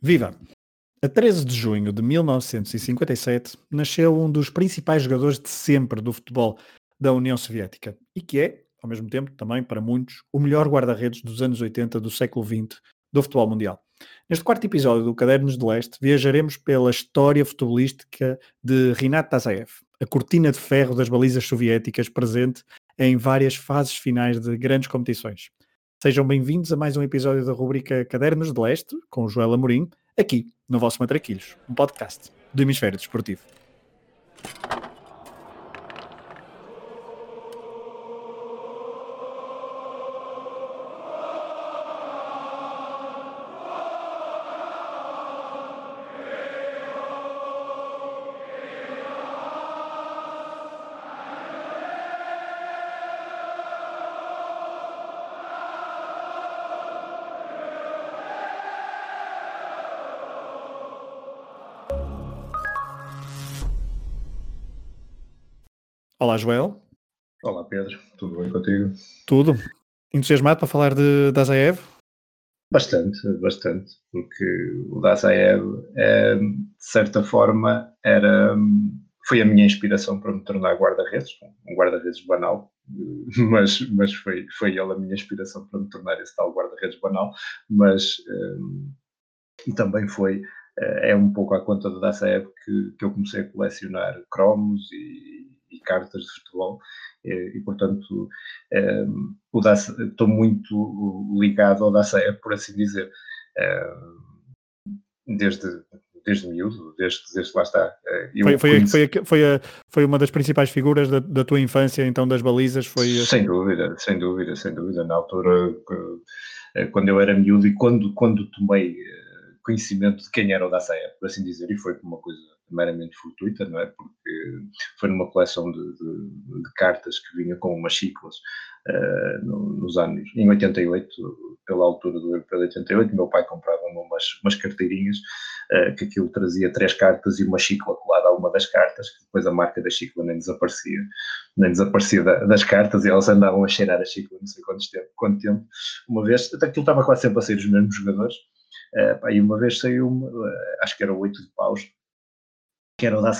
Viva! A 13 de junho de 1957 nasceu um dos principais jogadores de sempre do futebol da União Soviética e que é, ao mesmo tempo, também para muitos, o melhor guarda-redes dos anos 80 do século XX do futebol mundial. Neste quarto episódio do Cadernos de Leste, viajaremos pela história futebolística de Rinat Tazaev, a cortina de ferro das balizas soviéticas presente em várias fases finais de grandes competições. Sejam bem-vindos a mais um episódio da rubrica Cadernos de Leste, com Joel Amorim, aqui no vosso Matraquilhos, um podcast do Hemisfério Desportivo. Olá, Joel. Olá, Pedro. Tudo bem contigo? Tudo. Entusiasmado para falar de Dazaev? Bastante, bastante, porque o Dazaev, é, de certa forma, era, foi a minha inspiração para me tornar guarda-redes, um guarda-redes banal, mas, mas foi, foi ele a minha inspiração para me tornar esse tal guarda-redes banal, mas e também foi, eh, é um pouco à conta do Dazaev que, que eu comecei a colecionar cromos e e cartas de futebol e, portanto, um, estou muito ligado ao DACE, por assim dizer, um, desde, desde miúdo, desde, desde lá está. Eh, foi, foi, foi, foi, a, foi, uma das principais figuras da, da, tua infância, então, das balizas? Foi Sem dúvida, sem dúvida, sem dúvida. Na altura, eh, quando eu era miúdo e quando, quando tomei eh, conhecimento de quem era o DACE, por assim dizer, e foi uma coisa meramente fortuita, não é? Porque foi numa coleção de, de, de cartas que vinha com umas ciclas uh, no, nos anos, em 88, pela altura do Europeu de 88, meu pai comprava umas, umas carteirinhas uh, que aquilo trazia três cartas e uma chicla colada a uma das cartas, que depois a marca da chicla nem desaparecia, nem desaparecia da, das cartas e elas andavam a cheirar a chicla não sei quanto tempo, quanto tempo. Uma vez, aquilo estava quase sempre a sair os mesmos jogadores, uh, e uma vez saiu, uh, acho que era oito de paus, que era o da.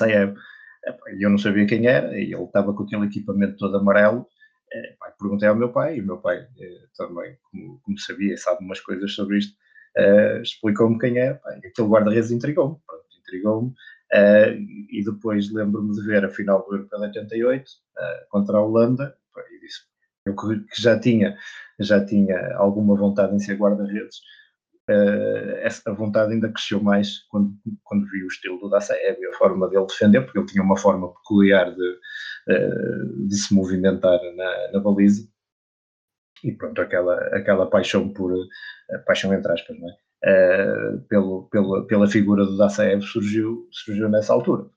E eu não sabia quem era, e ele estava com aquele equipamento todo amarelo. perguntei ao meu pai, e o meu pai eh, também, como, como, sabia e sabe umas coisas sobre isto, eh, explicou-me quem era. aquele guarda-redes intrigou-me, intrigou-me. E depois lembro-me de ver a final do Europeu de 88 uh, contra a Holanda e disse eu que já tinha já tinha alguma vontade em ser guarda-redes uh, essa vontade ainda cresceu mais quando, quando vi o estilo do Dacev e a forma dele defender, porque ele tinha uma forma peculiar de, uh, de se movimentar na, na baliza. E pronto, aquela, aquela paixão por, uh, paixão entre aspas, não é? Pelo, pelo, pela figura do Dacev surgiu, surgiu nessa altura.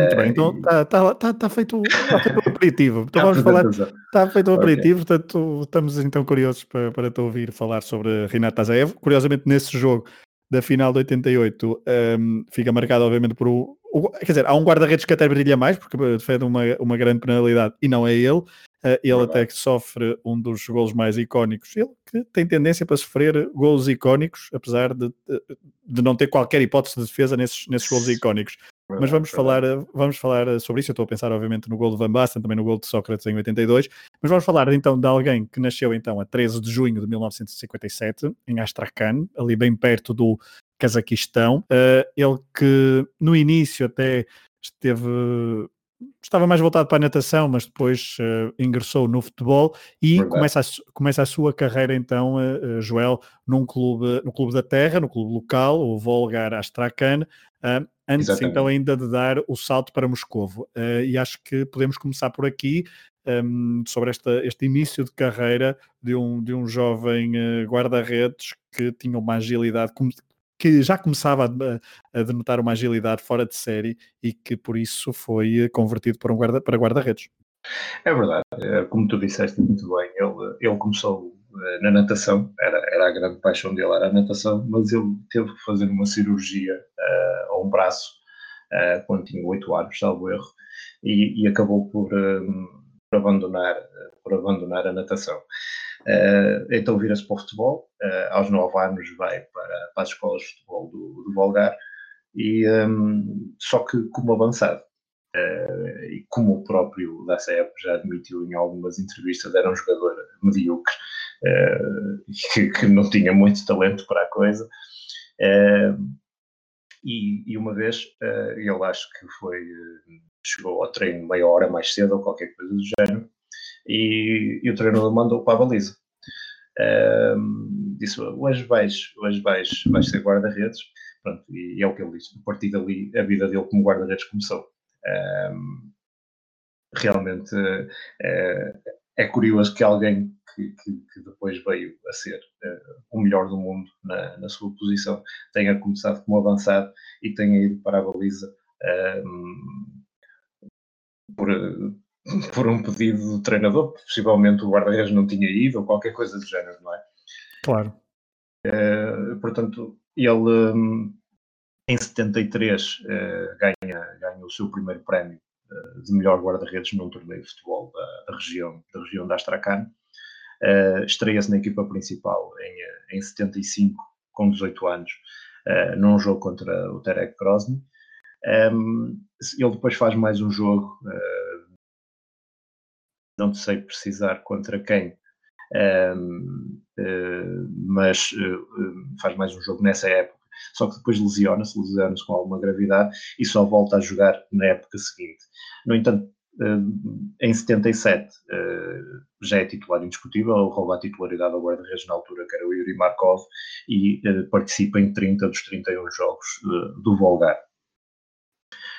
Muito bem, então está tá, tá, tá feito, tá feito o aperitivo. Então vamos falar, está feito o aperitivo, okay. portanto estamos então curiosos para, para te ouvir falar sobre Renato Tazaev. Curiosamente, nesse jogo da final de 88, um, fica marcado obviamente por o, o, Quer dizer, há um guarda-redes que até brilha mais, porque defende uma, uma grande penalidade e não é ele. Uh, ele até que sofre um dos golos mais icónicos. Ele que tem tendência para sofrer golos icónicos, apesar de, de, de não ter qualquer hipótese de defesa nesses, nesses golos icónicos. Mas vamos falar, vamos falar sobre isso. Eu estou a pensar, obviamente, no gol de Van Basten, também no gol de Sócrates em 82. Mas vamos falar então de alguém que nasceu então a 13 de junho de 1957, em Astrakhan, ali bem perto do Cazaquistão. Uh, ele que no início até esteve estava mais voltado para a natação, mas depois uh, ingressou no futebol e começa a, começa a sua carreira então, uh, Joel, num clube, no clube da terra, no clube local, o Volgar Astrakhan, uh, antes Exatamente. então ainda de dar o salto para Moscovo. e acho que podemos começar por aqui, um, sobre esta, este início de carreira de um, de um jovem guarda-redes que tinha uma agilidade, que já começava a, a, denotar uma agilidade fora de série e que por isso foi eh, convertido para um guarda, para guarda-redes. É verdade, é, como tu disseste muito bem, ele, ele começou eh, na natação, era, era a grande paixão dele, era a natação, mas ele teve que fazer uma cirurgia uh, a um braço uh, quando tinha 8 anos, salvo erro, e, e acabou por, um, por, abandonar, por abandonar a natação. Uh, então vira-se para o futebol, uh, aos 9 anos vai para, para as escolas de futebol do, do Volgar, e, um, só que como avançado. Uh, e como o próprio Dacev já admitiu em algumas entrevistas, era um jogador medíocre, uh, que, que, não tinha muito talento para a coisa. Uh, e, e, uma vez, ele acho que foi, chegou ao treino meia hora mais cedo ou qualquer coisa do género, e, e o treinador mandou para a baliza. disse, hoje vais, hoje vais, vais ser guarda-redes, Pronto, e é o que ele disse. A partir dali, a vida dele como guarda-redes começou. Um, realmente uh, é curioso que alguém que, que, que, depois veio a ser uh, o melhor do mundo na, na, sua posição tenha começado como avançado e tenha ido para a baliza um, por, por um pedido do treinador. Possivelmente o guarda-redes não tinha ido ou qualquer coisa do género, não é? Claro. Uh, portanto, ele um, em 73 uh, eh, ganha, ganha o seu primeiro prémio uh, de melhor guarda-redes num torneio de futebol da, da, região, da região da Astracan. Uh, Estreia-se na equipa principal em, em 75, com 18 anos, num jogo contra o Terek Grozny. Um, ele depois faz mais um jogo, não sei precisar contra quem, um, uh, mas uh, faz mais um jogo nessa época. Só que depois lesiona-se, lesiona-se com alguma gravidade e só volta a jogar na época seguinte. No entanto, uh, em 77 já é titular indiscutível, rouba a titularidade ao guarda-redes na altura, que era o Yuri Markov, e participa em 30 dos 31 jogos do Volgar.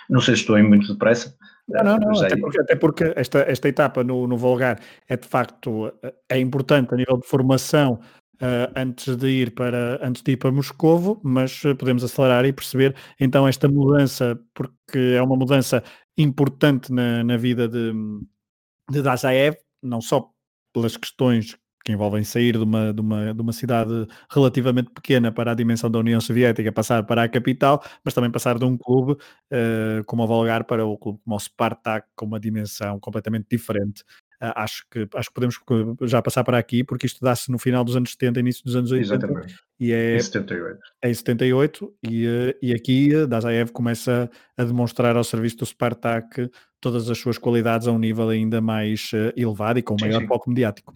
Não sei se estou em muito depressa, não, não, não até, porque, até porque, esta, esta etapa no, no Volgar é de facto é importante a nível de formação uh, antes de ir para antes de ir para Moscovo, mas eh, podemos acelerar e perceber então esta mudança, porque é uma mudança importante na, na vida de, de Dazaev, não só pelas questões que envolvem sair de uma, de, uma, de uma cidade relativamente pequena para a dimensão da União Soviética, passar para a capital, mas também passar de um clube uh, como o Volgar para o clube como o Spartak, com uma dimensão completamente diferente. Uh, acho, que, acho que podemos já passar para aqui, porque isto dá-se no final dos anos 70, início dos anos 80. Exatamente. E é, em 78. É em 78, e, uh, e aqui uh, Dazaev começa a demonstrar ao serviço do Spartak todas as suas qualidades a um nível ainda mais elevado e com maior sim, sim. foco mediático.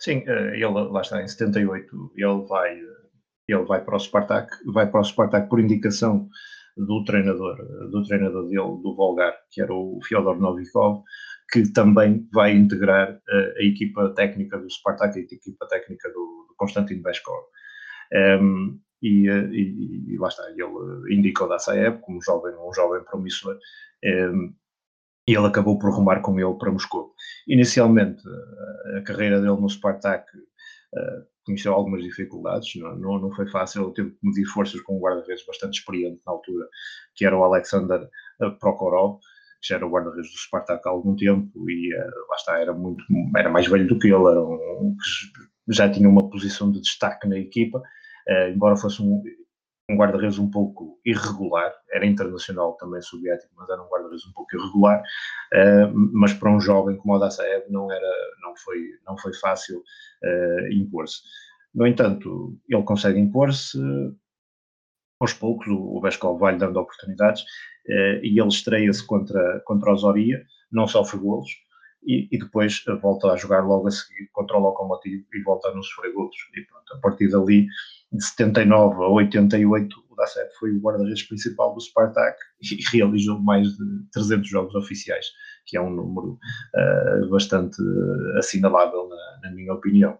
Sim, eh, ele lá está, em 78, ele vai, ele vai para o Spartak, vai para o Spartak por indicação do treinador, do treinador dele, do Volgar, que era o Fyodor Novikov, que também vai integrar eh, a equipa técnica do Spartak, a equipa técnica do, do Konstantin Beskov. Um, ehm, e, eh, e, e, lá está, ele indica o Dassaev como jovem, um jovem promissor, um, ehm, e ele acabou por rumar com ele para Moscou. Inicialmente, a carreira dele no Spartak uh, conheceu algumas dificuldades, não, não, não, foi fácil, ele teve que medir forças com um guarda-redes bastante experiente na altura, que era o Alexander eh, Prokhorov, que já era o guarda-redes do Spartak há algum tempo e uh, lá está, era, muito, era mais velho do que ele, era um, já tinha uma posição de destaque na equipa, uh, embora fosse um, um guarda-redes um pouco irregular, era internacional também soviético, mas era um guarda-redes um pouco irregular, uh, mas para um jovem como o Dassaev não, era, não, foi, não foi fácil uh, impor-se. No entanto, ele consegue impor-se, aos poucos o, o vai-lhe dando oportunidades uh, e ele estreia-se contra, contra o Zoria, não sofre golos, e, e, depois volta a jogar logo a seguir contra o Lokomotiv e volta a não sofrer golos. E pronto, a partir dali de 79 a 88, o Dasset foi o guarda-redes principal do Spartak e realizou mais de 300 jogos oficiais, que é um número uh, bastante assinalável, na, na, minha opinião.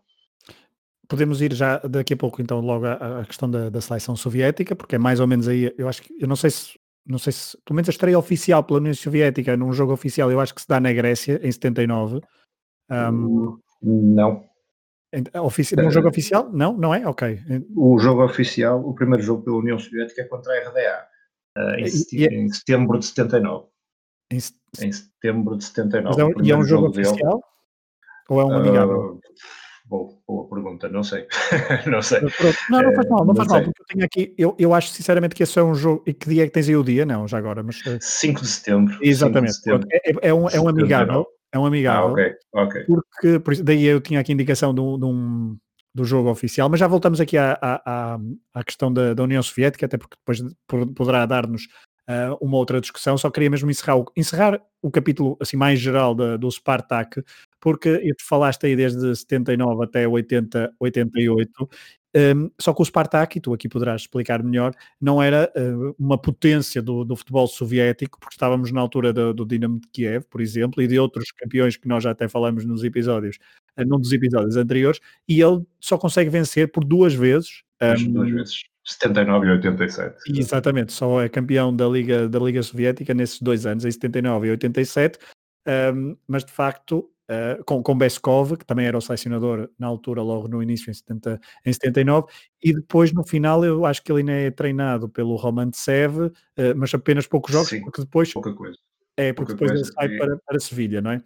Podemos ir já daqui a pouco, então, logo à, à questão da, da, seleção soviética, porque é mais ou menos aí, eu acho que, eu não sei se, não sei se, pelo menos a estreia oficial pela União Soviética, num jogo oficial, eu acho que se dá na Grécia, em 79. Um, não, Ofici num jogo oficial? Não, não é? Ok. O jogo oficial, o primeiro jogo pela União Soviética é contra a RDA, uh, em, e, é em, setembro de 79. Em, em setembro de 79. É, e é um jogo, jogo oficial? Dele. Ou é um amigável? Uh, boa, boa pergunta, não sei. não sei. Não, não faz mal, não, faz mal, porque eu tenho aqui, eu, eu acho sinceramente que esse é um jogo, e que dia é que tens aí o dia? Não, já agora, mas... 5 de setembro. Exatamente, de setembro. É, é, é, um, é um amigável, é um amigável. Ah, ok, ok. Porque, por, daí eu tinha aqui indicação de um, de um, do jogo oficial, mas já voltamos aqui à, à, à questão da, da, União Soviética, até porque depois poderá dar-nos uh, uma outra discussão. Só queria mesmo encerrar o, encerrar o capítulo assim mais geral da, do Spartak, porque tu falaste aí desde 79 até 80, 88, um, só que o Spartak, e tu aqui poderás explicar melhor, não era uh, uma potência do, do, futebol soviético, porque estávamos na altura do, do Dinamo de Kiev, por exemplo, e de outros campeões que nós já até falamos nos episódios, uh, num dos episódios anteriores, e ele só consegue vencer por duas vezes. Um, duas vezes. 79 e 87. Exatamente, só é campeão da Liga, da Liga Soviética nesses dois anos, em 79 e 87, um, mas de facto Uh, com, com Beskov, que também era o selecionador na altura, logo no início, em, 70, em 79, e depois no final eu acho que ele ainda é treinado pelo Roman Tsev, uh, mas apenas poucos jogos, Sim, porque depois. Pouca coisa. É, porque pouca depois ele sai para, para Sevilha, não é?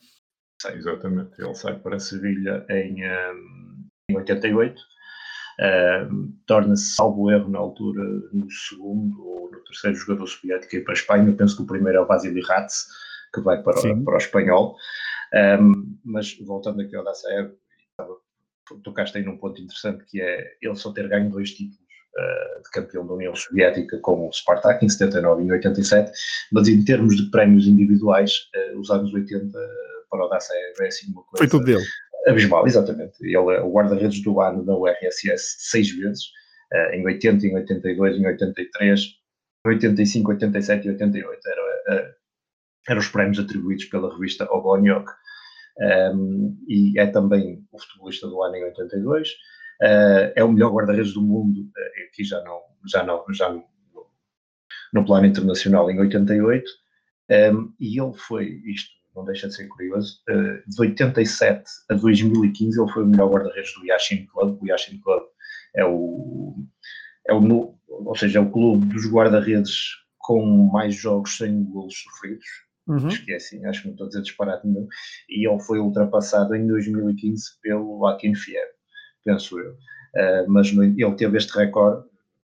Sim, exatamente. Ele sai para Sevilha em, um, em 88. Uh, torna-se, salvo erro, na altura, no segundo ou no terceiro jogador soviético ir para a Espanha. Eu penso que o primeiro é o Vasily Ratz, que vai para, para o espanhol. Um, mas voltando aqui ao Dassaev, tocaste aí num ponto interessante que é ele só ter ganho dois títulos uh, de campeão da União Soviética com o Spartak em 79 e em 87, mas em termos de prémios individuais, uh, os anos 80 para o Dassaev é assim uma coisa. Foi tudo dele. Abismal, exatamente. Ele é o guarda-redes do ano da URSS seis vezes, uh, em 80, em 82, em 83, 85, 87 e 88. Era, eram os prémios atribuídos pela revista Oboniok, um, e é também o futebolista do ano em 82. Uh, ah, é o melhor guarda-redes do mundo, aqui já não, já não, já no, no plano internacional em 88. Um, e ele foi, isto não deixa de ser curioso, uh, de 87 a 2015 ele foi o melhor guarda-redes do Yashin Club. O Yashin Club é o, é o, ou seja, é o clube dos guarda-redes com mais jogos sem golos sofridos uhum. acho que é assim, acho que não estou a dizer disparate nenhum, e ele foi ultrapassado em 2015 pelo Akin Fiev, penso eu. Uh, mas no, ele teve este recorde,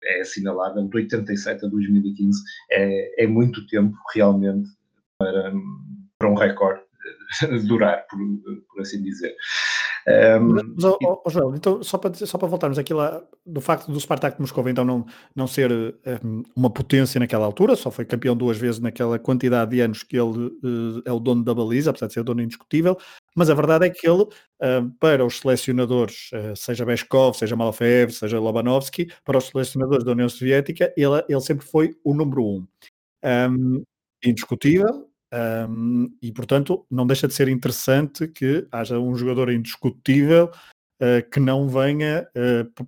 é assinalável, de 87 a 2015, é, é muito tempo realmente para, para um recorde durar, por, por assim dizer. Um, mas, oh, oh, Joel, então, só para, só para voltarmos aqui lá, do facto do Spartak de Moscou então não, não ser um, uma potência naquela altura, só foi campeão duas vezes naquela quantidade de anos que ele uh, é o dono da baliza, apesar de ser dono indiscutível, mas a verdade é que ele, uh, para os selecionadores, uh, seja Beskov, seja Malafev, seja Lobanovski, para os selecionadores da União Soviética, ele, ele sempre foi o número um. um indiscutível, um, e, portanto, não deixa de ser interessante que haja um jogador indiscutível uh, que não venha, uh,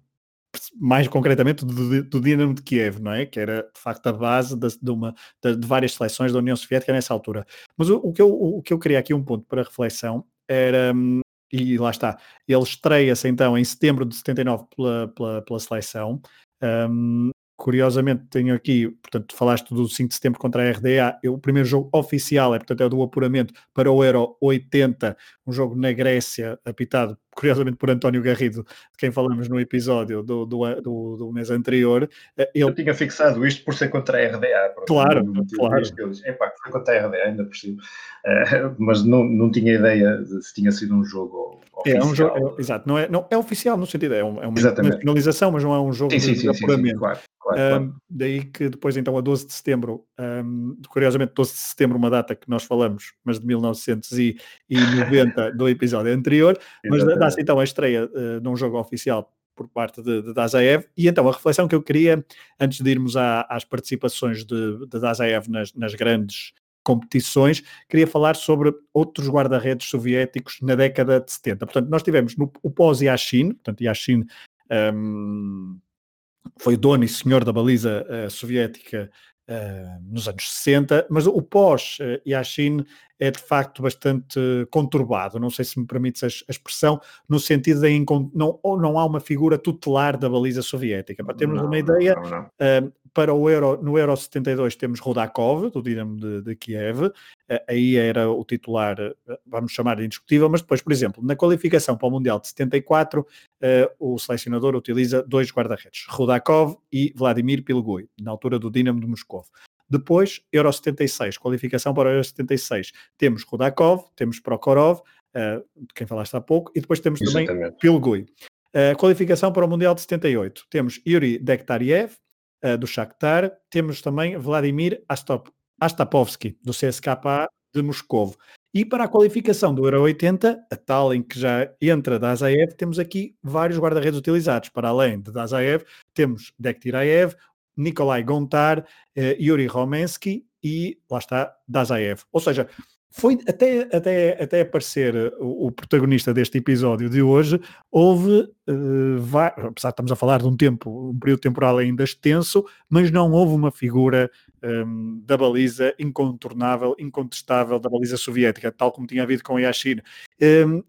mais concretamente, do, do Dinamo de Kiev, não é? Que era, de facto, a base de, de, uma, de, de várias seleções da União Soviética nessa altura. Mas o, o, que eu, o que eu queria aqui, um ponto para reflexão, era. Um, e lá está, ele estreia-se então em setembro de 79 pela, pela, pela seleção. Um, Curiosamente, tenho aqui, portanto, falaste do 5 de setembro contra a RDA. Eu, o primeiro jogo oficial é, portanto, é o do apuramento para o Euro 80, um jogo na Grécia, apitado, curiosamente, por António Garrido, de quem falamos no episódio do, do, do, do mês anterior. Eh, ele... Eu tinha fixado isto por ser contra a RDA. Claro, claro. Epá, foi contra a RDA, ainda por cima. Uh, mas não, não tinha ideia de se tinha sido um jogo oficial. É, um jogo, é, exato, não é, não, é oficial no sentido, é, um, é uma, finalização, mas não é um jogo sim, sim, de sim, apuramento. Sim, claro. Claro, um, daí que depois, então, a 12 de setembro, um, curiosamente, 12 de setembro, uma data que nós falamos, mas de 1990 do episódio anterior, mas dá-se então a estreia uh, de um jogo oficial por parte de, de Dazaev. E então, a reflexão que eu queria, antes de irmos à, às participações de, de Dazaev nas, nas grandes competições, queria falar sobre outros guarda-redes soviéticos na década de 70. Portanto, nós tivemos no, o pós-Yashin, portanto, Yashin um, foi dono e senhor da baliza uh, soviética uh, nos anos 60, mas o pós-Yashin é de facto bastante conturbado, não sei se me permites a, expressão, no sentido de não, não há uma figura tutelar da baliza soviética. Para termos não, uma ideia, não, não. Uh, para o Euro, no Euro 72 temos Rodakov, do Dinamo de, de Kiev, uh, aí era o titular, uh, vamos chamar de indiscutível, mas depois, por exemplo, na qualificação para o Mundial de 74, o selecionador utiliza dois guarda-redes, Rodakov e Vladimir Pilgui, na altura do Dinamo de Moscou. Depois, Euro 76, qualificação para o Euro 76. Temos Rodakov, temos Prokhorov, de quem falaste há pouco, e depois temos Exatamente. também Pilgui. Qualificação para o Mundial de 78. Temos Yuri Dektariev, uh, do Shakhtar. Temos também Vladimir Astop, Astapovsky, do CSKA de Moscovo. E para a qualificação do Euro 80, a tal em que já entra Dazaev, temos aqui vários guarda-redes utilizados. Para além de Dazaev, temos Dektiraev, Nikolai Gontar, uh, Yuri Romensky e lá está Dazaev. Ou seja, foi até, até, até aparecer eh, o, o, protagonista deste episódio de hoje, houve, uh, vai, apesar de estamos a falar de um tempo, um período temporal ainda extenso, mas não houve uma figura um, ehm, da baliza incontornável, incontestável da baliza soviética, tal como tinha havido com Yashin. Um, ehm,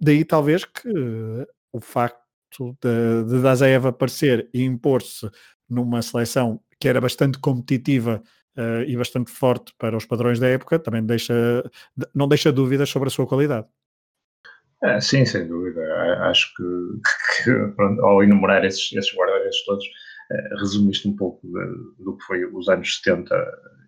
daí talvez que uh, o facto de, de Dazaev aparecer e impor-se numa seleção que era bastante competitiva uh, e bastante forte para os padrões da época, também deixa, não deixa dúvidas sobre a sua qualidade. É, sim, sem dúvida. Acho que, que pronto, ao enumerar esses, esses guarda-redes todos, uh, resumiste um pouco de, do que foi os anos 70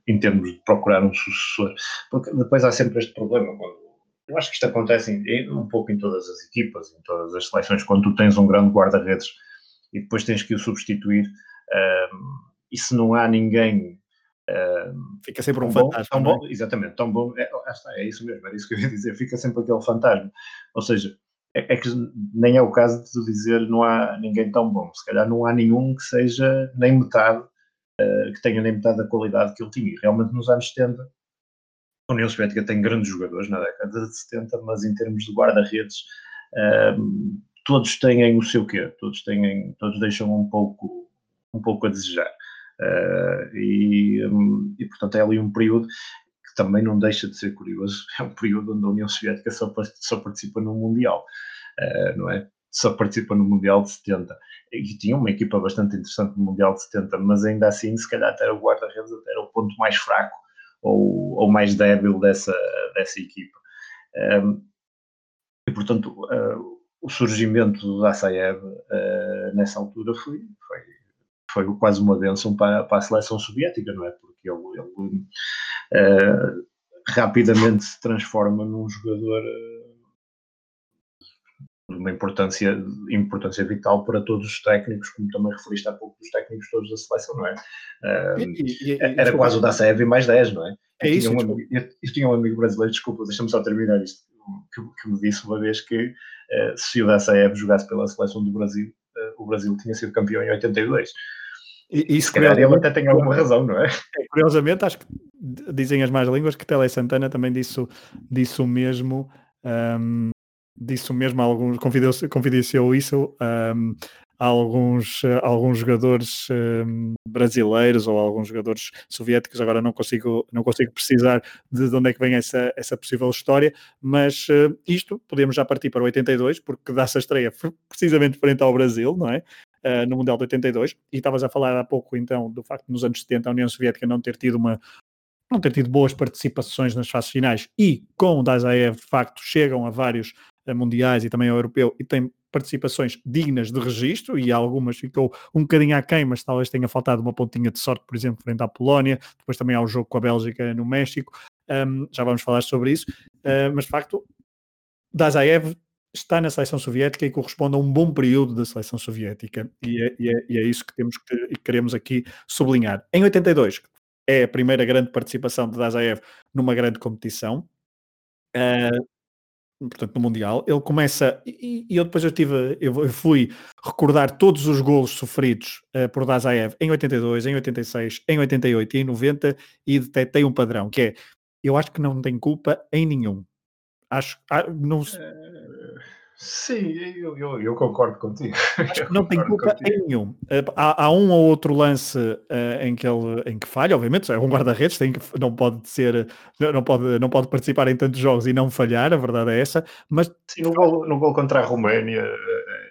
em termos de procurar um sucessor. Porque depois há sempre este problema. Quando, eu acho que isto acontece em, um pouco em todas as equipas, em todas as seleções, quando tu tens um grande guarda-redes e depois tens que o substituir. Um, e se não há ninguém fica sempre um bom, fantasma. Tão bom, é? Exatamente, tão bom. É, está, é isso mesmo, era isso que eu ia dizer. Fica sempre aquele fantasma. Ou seja, é, é, que nem é o caso de tu dizer não há ninguém tão bom. Se calhar não há nenhum que seja nem metade, uh, que tenha nem metade da qualidade que ele tinha. E realmente nos anos 70, a União Soviética tem grandes jogadores na década de 70, mas em termos de guarda-redes, uh, todos têm o seu quê? Todos têm, todos deixam um pouco, um pouco a desejar. Uh, e, um, e, portanto, é ali um período que também não deixa de ser curioso. É um período onde a União Soviética só, só participa no Mundial, uh, não é? Só participa no Mundial de 70. E tinha uma equipa bastante interessante no Mundial de 70, mas ainda assim, se calhar, até o guarda-redes era o ponto mais fraco ou, ou mais débil dessa, dessa equipa. Um, e, portanto, uh, o surgimento do Dassaev nessa altura foi, foi foi quase uma bênção para, para a seleção soviética, não é? Porque ele, ele uh, rapidamente se transforma num jogador uh, de uma importância, importância vital para todos os técnicos, como também referiste há pouco dos técnicos todos da seleção, não é? Uh, e, e, era e, quase o da Seve mais 10, não é? É isso. Tinha um amigo, eu, eu, tinha um amigo brasileiro, desculpa, deixa-me só terminar isto, que, que, me disse uma vez que uh, se o Dassaev jogasse pela seleção do Brasil, uh, o Brasil tinha sido campeão em 82. E, isso, se calhar ele até tem alguma razão, não é? é? Curiosamente, acho que dizem as más línguas que Tele Santana também disse, disse o mesmo, um, disse o mesmo a alguns, confidenciou, isso um, a alguns, a alguns jogadores um, brasileiros ou a alguns jogadores soviéticos, agora não consigo, não consigo precisar de, de onde é que vem essa, essa possível história, mas uh, isto podemos já partir para o 82, porque dá-se a estreia precisamente frente ao Brasil, não é? Uh, no Mundial de 82, e estavas a falar há pouco então do facto de nos anos 70 a União Soviética não ter tido uma não ter tido boas participações nas fases finais e com o Dazaev de facto chegam a vários uh, mundiais e também ao europeu e tem participações dignas de registro e algumas ficou um bocadinho aquém, mas talvez tenha faltado uma pontinha de sorte, por exemplo, frente à Polónia, depois também ao jogo com a Bélgica no México, um, já vamos falar sobre isso, uh, mas de facto Dazaev está na seleção soviética e corresponde a um bom período da seleção soviética. E é, e é, e é isso que temos que queremos aqui sublinhar. Em 82 é a primeira grande participação de Dazaev numa grande competição. Uh, portanto, no Mundial, ele começa, e, e eu depois eu tive, eu, fui recordar todos os golos sofridos uh, por Dazaev em 82, em 86, em 88 e em 90 e detectei um padrão, que é, eu acho que não tem culpa em nenhum. Acho, ah, não, uh, Sim, eu, eu, eu, concordo contigo. Que não tem culpa em nenhum. Eh, há, há, um ou outro lance uh, em, que ele, em que falha, obviamente, é um guarda-redes, não pode ser, não pode, não pode participar em tantos jogos e não falhar, a verdade é essa. Mas Sim, no gol, no gol contra a Roménia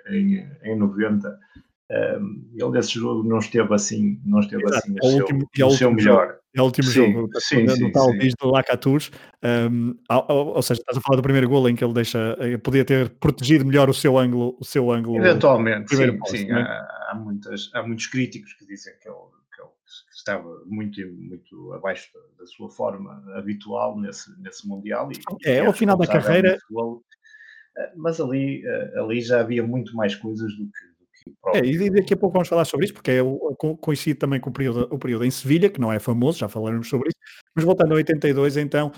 em, em 90, um, ele desse jogo não esteve assim, não esteve Exato. assim é último, seu, no seu melhor. Jogo, é o último sim, jogo, sim, no sim, tal sim. do Lacaturs, um, ou, ou, seja, estás a falar do primeiro gol em que ele deixa, eh, podia ter protegido melhor o seu ângulo, o seu ângulo. Eventualmente, sim, posto, sim. É? Há, há, muitas, há muitos críticos que dizem que ele, que ele estava muito, muito abaixo da, da, sua forma habitual nesse, nesse Mundial. E, é, ao final da carreira. mas ali, ali já havia muito mais coisas do que, é, e daqui a pouco vamos falar sobre isso, porque é, coincide também com o período, o período em Sevilha, que não é famoso, já falaremos sobre isso. Mas voltando a 82, então,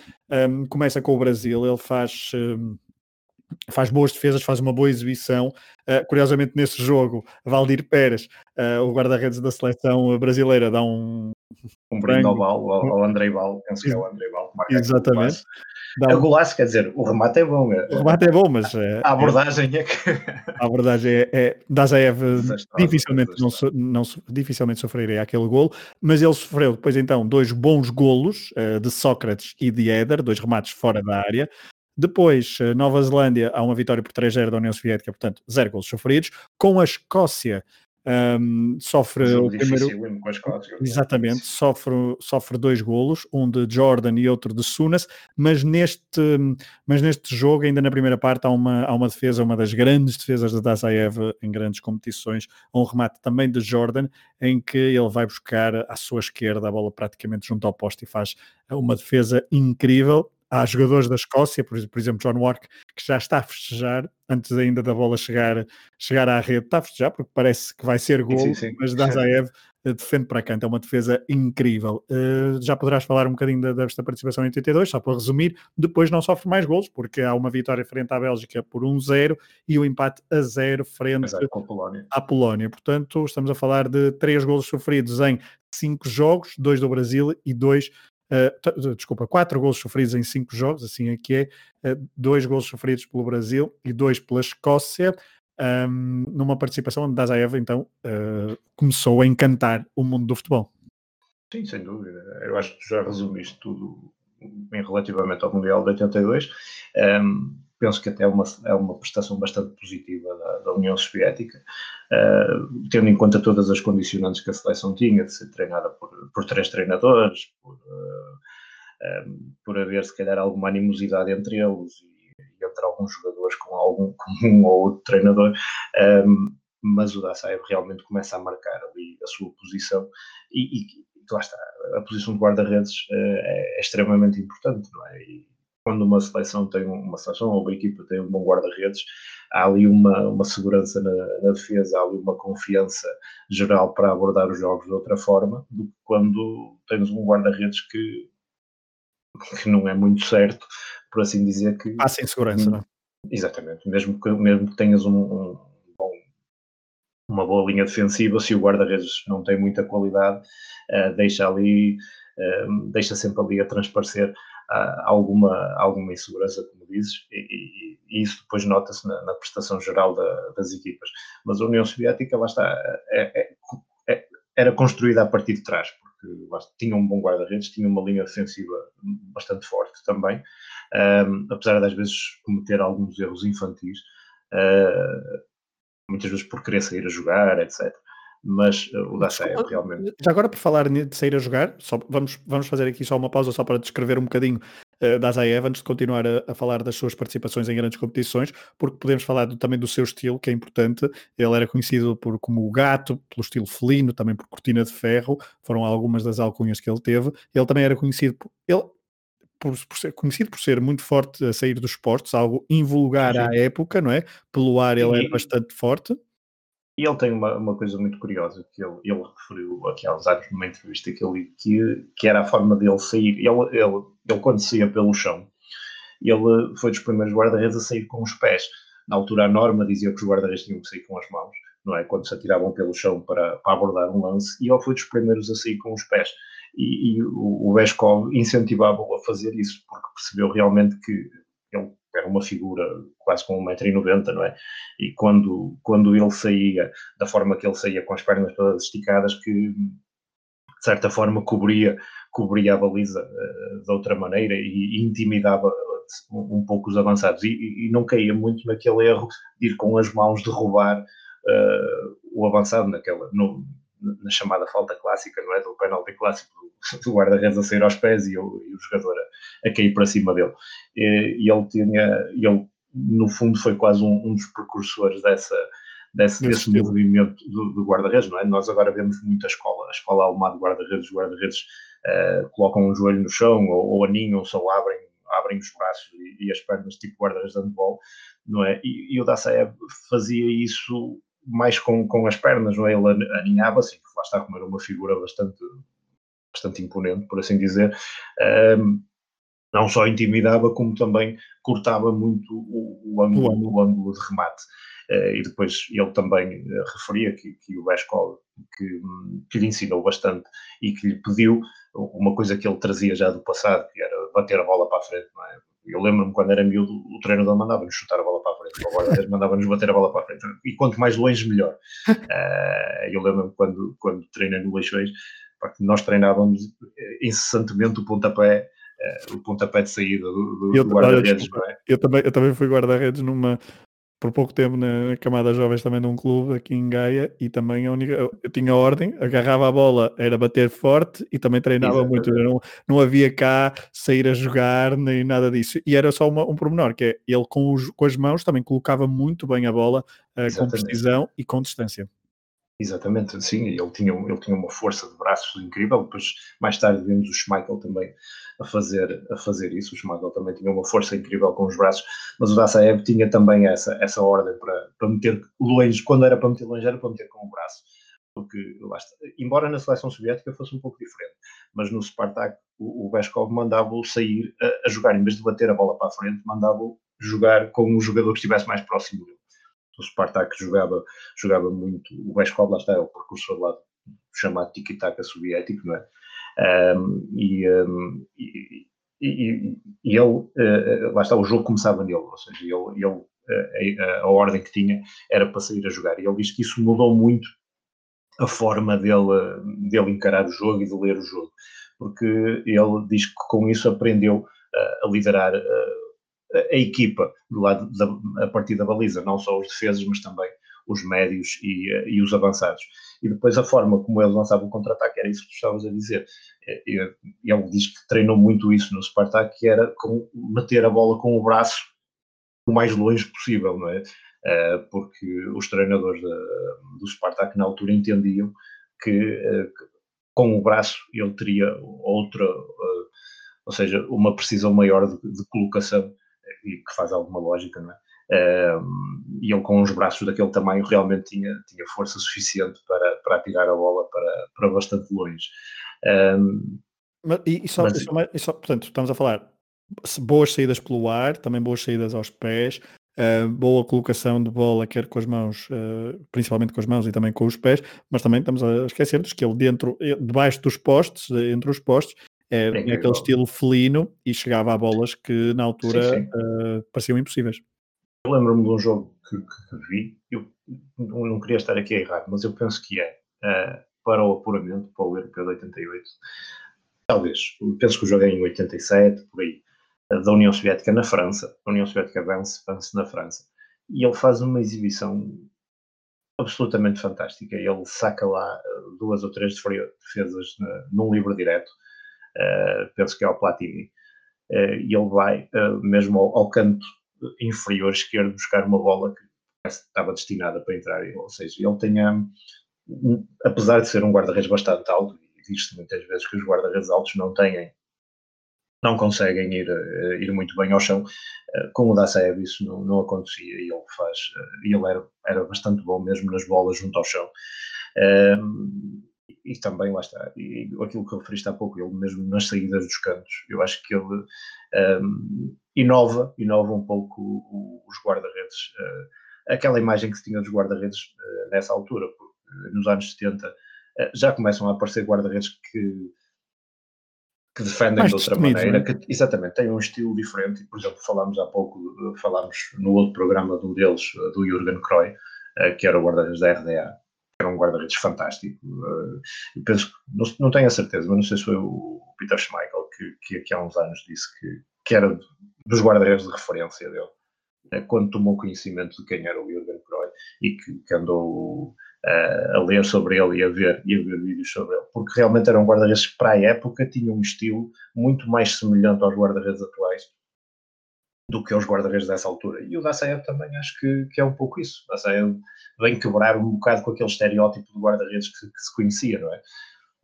um, começa com o Brasil, ele faz. Um, faz boas defesas, faz uma boa exibição. Uh, curiosamente, nesse jogo, Valdir Pérez, uh, o guarda-redes da seleção brasileira, dá um. Um brinde ao Val, ao, ao Andrei Val, penso que é o Andrei Val Exatamente. Dá... É o golaço, quer dizer, o remate é bom. É, o remate é bom, mas. É, a abordagem é, que. A abordagem é. é Dazaev dificilmente, não, não, dificilmente sofreria aquele golo, mas ele sofreu depois então dois bons golos uh, de Sócrates e de Éder, dois remates fora da área. Depois, uh, Nova Zelândia, há uma vitória por 3-0 da União Soviética, portanto, zero golos sofridos. Com a Escócia, um, sofre o primeiro. Exatamente, sofre, sofre dois golos, um de Jordan e outro de Sunas, mas neste, mas neste jogo, ainda na primeira parte, há uma, há uma defesa, uma das grandes defesas de Dazaev em grandes competições, um remate também de Jordan, em que ele vai buscar à sua esquerda a bola praticamente junto ao poste e faz uma defesa incrível há jogadores da Escócia, por, exemplo, John Wark, que já está a festejar, antes ainda da bola chegar, chegar à rede, está a festejar porque parece que vai ser gol, sim, sim. mas Dazaev eh, defende para canto, é uma defesa incrível. Uh, já poderás falar um bocadinho da, desta participação em 82, só para resumir, depois não sofre mais gols, porque há uma vitória frente à Bélgica por 1-0 e o empate a 0 frente Polónia. à Polónia. Portanto, estamos a falar de 3 gols sofridos em 5 jogos, 2 do Brasil e 2 Uh, desculpa, quatro gols sofridos em cinco jogos, assim é que é, uh, dois gols sofridos pelo Brasil e dois pela Escócia, um, numa participação onde Dazaev então uh, começou a encantar o mundo do futebol. Sim, sem dúvida. Eu acho que já resumiste tudo em relativamente ao Mundial de 82. Um, penso que até é uma, é uma prestação bastante positiva da, da União Soviética, uh, tendo em conta todas as condicionantes que a seleção tinha, de ser treinada por, por três treinadores, por, uh, eh, um, eh, por haver se calhar alguma animosidade entre eles e, e entre alguns jogadores com algum com um ou outro treinador. Um, mas o Dassaev realmente começa a marcar ali a sua posição e, e lá está, a posição de guarda-redes uh, é, extremamente importante, não é? E, quando uma seleção tem uma seleção ou uma equipa tem um bom guarda-redes, há ali uma, uma segurança na, na, defesa, há ali uma confiança geral para abordar os jogos de outra forma do que quando tens um guarda-redes que, que não é muito certo, por assim dizer que... Há sem segurança, não é? Exatamente, mesmo que, mesmo que tenhas um, um bom, uma boa linha defensiva, se o guarda-redes não tem muita qualidade, uh, deixa ali, uh, deixa sempre ali a transparecer alguma, alguma insegurança, como dizes, e, e, e isso depois nota-se na, na, prestação geral da, das equipas. Mas a União Soviética, lá está, é, é, é, era construída a partir de trás, porque lá, tinha um bom guarda-redes, tinha uma linha defensiva bastante forte também, um, apesar de às vezes cometer alguns erros infantis, uh, muitas vezes por querer sair a jogar, etc mas uh, o Dacia é realmente. Já agora, por falar de sair a jogar, só, vamos, vamos fazer aqui só uma pausa só para descrever um bocadinho uh, da Azaev antes de continuar a, a, falar das suas participações em grandes competições, porque podemos falar do, também do seu estilo, que é importante. Ele era conhecido por, como o gato, pelo estilo felino, também por cortina de ferro, foram algumas das alcunhas que ele teve. Ele também era conhecido por. Ele, por, por, ser conhecido por ser muito forte a sair dos postos, algo invulgar Sim. à época, não é? Pelo ar ele era bastante forte. E ele tem uma, uma coisa muito curiosa que ele, ele referiu aqui há uns anos numa entrevista que ele que, que era a forma dele sair. Ele, ele, ele quando saía pelo chão, ele foi dos primeiros guarda-redes a sair com os pés. Na altura, a norma dizia que os guarda-redes tinham que sair com as mãos, não é? Quando se atiravam pelo chão para, para abordar um lance, e ele foi dos primeiros a sair com os pés. E, e o, o Beskov incentivava-o a fazer isso, porque percebeu realmente que ele era uma figura quase com 1,90m, não é? E quando, quando ele saía, da forma que ele saía, com as pernas todas esticadas, que de certa forma cobria, cobria a baliza uh, de outra maneira e, e intimidava um, um, pouco os avançados. E, e, não caía muito naquele erro de ir com as mãos derrubar uh, o avançado, naquela, no, na chamada falta clássica, não é? Do penalti clássico do, guarda-redes a sair aos pés e o, e o jogador a, a, cair para cima dele. E, e, ele tinha, ele no fundo foi quase um, um dos precursores dessa, desse, desse movimento do, do guarda-redes, não é? Nós agora vemos muita escola, a escola alemã de guarda-redes, os guarda-redes uh, colocam um joelho no chão ou, ou aninham-se ou abrem abrem os braços e, e as pernas tipo guarda-redes de handball, não é? E, e o Dassaev fazia isso mais com, com as pernas, não é? Ele aninhava-se, lá está como era uma figura bastante, bastante imponente, por assim dizer, um, não só intimidava, como também cortava muito o, o, ângulo, o ângulo de remate. Uh, e depois ele também uh, referia que, que o Beskov que, que lhe ensinou bastante e que lhe pediu uma coisa que ele trazia já do passado, que era bater a bola para a frente, não é? Eu lembro-me quando era miúdo, o treinador mandava-nos chutar a bola para a frente, o guarda mandava-nos bater a bola para a frente, e quanto mais longe, melhor. Uh, eu lembro-me quando, quando treinei no Leixões, nós treinávamos incessantemente o pontapé uh, o pontapé de saída do, do, do guarda-redes. É? Eu, também, eu também fui guarda-redes numa, por pouco tempo na camada jovens também num clube aqui em Gaia e também a única, eu tinha ordem, agarrava a bola, era bater forte e também treinava Exatamente. muito, não, não havia cá sair a jogar nem nada disso. E era só uma, um pormenor, que é ele com, os, com as mãos também colocava muito bem a bola uh, com precisão e com distância. Exatamente, sim, ele tinha, ele tinha uma força de braços incrível, depois mais tarde vimos o Schmeichel também a fazer, a fazer isso, o Schmeichel também tinha uma força incrível com os braços, mas o Dassaev tinha também essa, essa ordem para, para meter longe, quando era para meter longe era para meter com o braço, porque basta, embora na seleção soviética fosse um pouco diferente, mas no Spartak o, o Beskov mandava-o sair a, a jogar, em vez de bater a bola para a frente, mandava-o jogar com o jogador que estivesse mais próximo dele o Spartak jogava, jogava muito, o Beskov lá está, é o precursor lá chamado tiki-taka soviético, não é? Um, e, um, e, e, e, ele, uh, lá está, o jogo começava nele, ou seja, ele, ele a, a, ordem que tinha era para sair a jogar. E ele diz que isso mudou muito a forma dele, dele encarar o jogo e de ler o jogo, porque ele diz que com isso aprendeu uh, a liderar uh, a equipa do lado da, a partir da baliza, não só os defesas, mas também os médios e, eh, e os avançados. E depois a forma como eles lançavam o contra-ataque, era isso que tu estavas a dizer. Eh, ele diz que treinou muito isso no Spartak, que era com, meter a bola com o braço o mais longe possível, não é? Eh, porque os treinadores do Spartak na altura entendiam que com o braço ele teria outra, ou seja, uma precisão maior de, de colocação e que faz alguma lógica, não é? e ele com os braços daquele tamanho realmente tinha, tinha força suficiente para, para atirar a bola para, para bastante longe. Um, mas, e, e, só, mas, e só, portanto, estamos a falar boas saídas pelo ar, também boas saídas aos pés, uh, boa colocação de bola, quer com as mãos, uh, principalmente com as mãos e também com os pés, mas também estamos a esquecer-nos que ele dentro, eh, debaixo dos postes, entre os postes, é, é aquele estilo felino e chegava a bolas que na altura sim, sim. Uh, pareciam impossíveis. Eu lembro-me de um jogo que, que, vi, eu não queria estar aqui a errar, mas eu penso que é uh, para o apuramento, para o Europeu de 88. Talvez, penso que o jogo é em 87, por aí, uh, da União Soviética na França. A União Soviética vence, vence na França. E ele faz uma exibição absolutamente fantástica. Ele saca lá duas ou três defesas num livro direto penso que é o Platini, uh, e ele vai uh, mesmo ao, ao, canto inferior esquerdo buscar uma bola que estava destinada para entrar, ou seja, ele tinha, apesar de ser um guarda-redes bastante alto, e diz-se muitas vezes que os guarda-redes altos não têm não conseguem ir, ir muito bem ao chão. Com o Dassaev isso não, não acontecia e ele faz, ele era, era bastante bom mesmo nas bolas junto ao chão e também lá está, e aquilo que referiste há pouco, ele mesmo nas saídas dos cantos, eu acho que ele um, inova, inova um pouco os guarda-redes, uh, aquela imagem que se tinha dos guarda-redes uh, nessa altura, porque nos anos 70 uh, já começam a aparecer guarda-redes que, que defendem Mais de outra maneira, é? que exatamente têm um estilo diferente, por exemplo, falámos há pouco, falámos no outro programa de um deles, do Jürgen Kroy, que era o guarda-redes da RDA, era um guarda-redes fantástico. Uh, penso, não, não tenho a certeza, mas não sei se foi o Peter Schmeichel que, que, que há uns anos disse que, que era dos guarda-redes de referência dele, uh, quando tomou conhecimento de quem era o Jürgen Kroy e que, que andou uh, a ler sobre ele e a ver, e a ver vídeos sobre ele, porque realmente era um guarda-redes para a época, tinha um estilo muito mais semelhante aos guarda-redes atuais do que aos guarda-redes dessa altura. E o Dassaev também acho que, que, é um pouco isso. O Dassaev vem quebrar um bocado com aquele estereótipo de guarda-redes que, que, se conhecia, não é?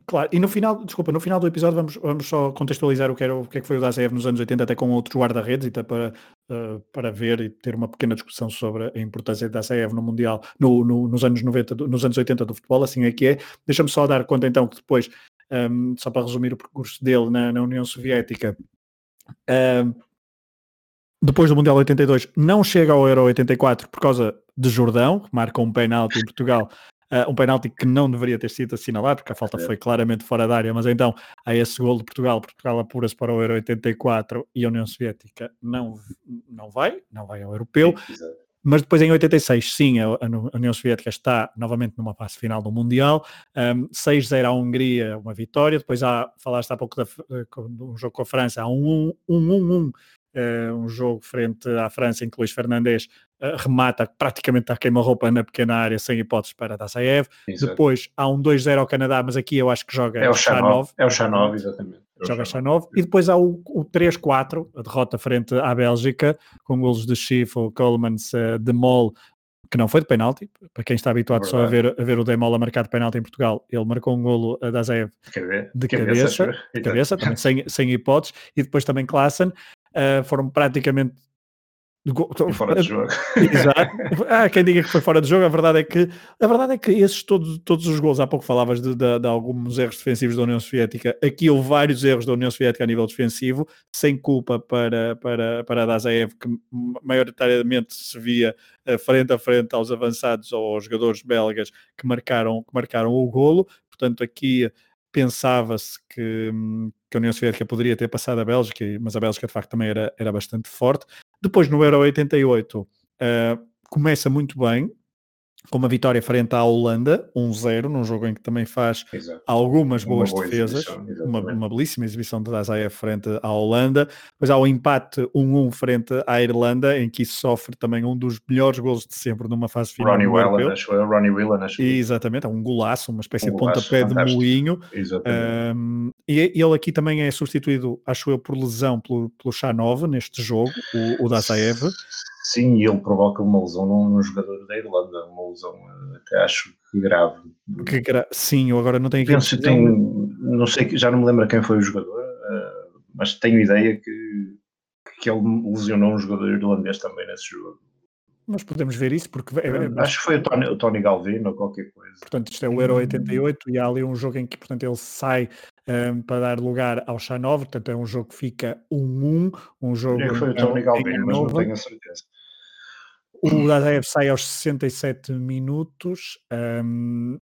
Claro, e no final, desculpa, no final do episódio vamos, vamos só contextualizar o que, era, o que é que foi o Dazev nos anos 80, até com outros guarda-redes, até para, uh, para ver e ter uma pequena discussão sobre a importância da Dazev no Mundial, no, no, nos anos 90, nos anos 80 do futebol, assim é que é. Deixa-me só dar conta então que depois, um, ehm, só para resumir o percurso dele na, na União Soviética, uh, depois do Mundial 82, não chega ao Euro 84 por causa de Jordão, que marca um penalti em Portugal Uh, um penalti que não deveria ter sido assinalado, porque a falta foi claramente fora da área, mas então há esse gol de Portugal, Portugal apura-se para o Euro 84 e a União Soviética não, não vai, não vai ao Europeu. Mas depois em 86, sim, a, a União Soviética está novamente numa fase final do Mundial. Um, 6-0 à Hungria, uma vitória. Depois há, falaste há pouco de um jogo com a França, há um 1-1-1 uh, um jogo frente à França em que Luís Fernandes uh, remata praticamente a queima-roupa na pequena área sem hipóteses para Dassaev. Depois há um 2-0 ao Canadá, mas aqui eu acho que joga é o Chanov. É o Chanov, exatamente. É joga Chanov. E depois há o, o 3-4, a derrota frente à Bélgica, com golos de Schiffel, Colemans, uh, de Mol, que não foi de penalti, para quem está habituado é só a ver, a ver o Demol a marcar de penalti em Portugal, ele marcou um golo a Dazev de cabeça, cabeça, de cabeça também sem, sem hipóteses, e depois também Klassen, uh, foram praticamente fora de jogo. Exato. Ah, quem diga que foi fora de jogo, a verdade é que a verdade é que esses todos, todos os gols, há pouco falavas de, de, de, alguns erros defensivos da União Soviética, aqui houve vários erros da União Soviética a nível defensivo, sem culpa para, para, para a Dazaev, que maioritariamente se via uh, frente a frente aos avançados ou aos jogadores belgas que marcaram, que marcaram o golo, portanto aqui pensava-se que, que, a União Soviética poderia ter passado a Bélgica, mas a Bélgica de facto também era, era bastante forte. Depois no Euro 88 uh, começa muito bem, com uma vitória frente à Holanda, 1-0, num jogo em que também faz Exato. algumas boas boa defesas, uma, uma, belíssima exibição de Dazaev frente à Holanda, depois há o empate 1-1 frente à Irlanda, em que isso sofre também um dos melhores gols de sempre numa fase final. Ronnie Whelan, acho eu, Ronnie Whelan, acho Exatamente, é um golaço, uma espécie um de pontapé fantástico. de moinho. Um, e ele aqui também é substituído, acho eu, por lesão pelo, pelo Chanov neste jogo, o, o Dazaev. Sim, ele provoca uma lesão num, jogador da Irlanda, uma lesão eh, até acho que grave. Que gra... Sim, eu agora não tenho Penso, tenho, não sei, já não me lembro quem foi o jogador, uh, mas tenho ideia que, que ele lesionou um jogador irlandês também nesse jogo. Mas podemos ver isso porque. É, é, acho que foi o Tony, o Tony Galvino ou qualquer coisa. Portanto, isto é o Euro 88 e há ali um jogo em que portanto, ele sai um, para dar lugar ao Chanov, portanto é um jogo que fica 1-1, um jogo... É foi o Tony Galvino, mas não tenho a certeza. O Dazaev sai aos 67 minutos. Um,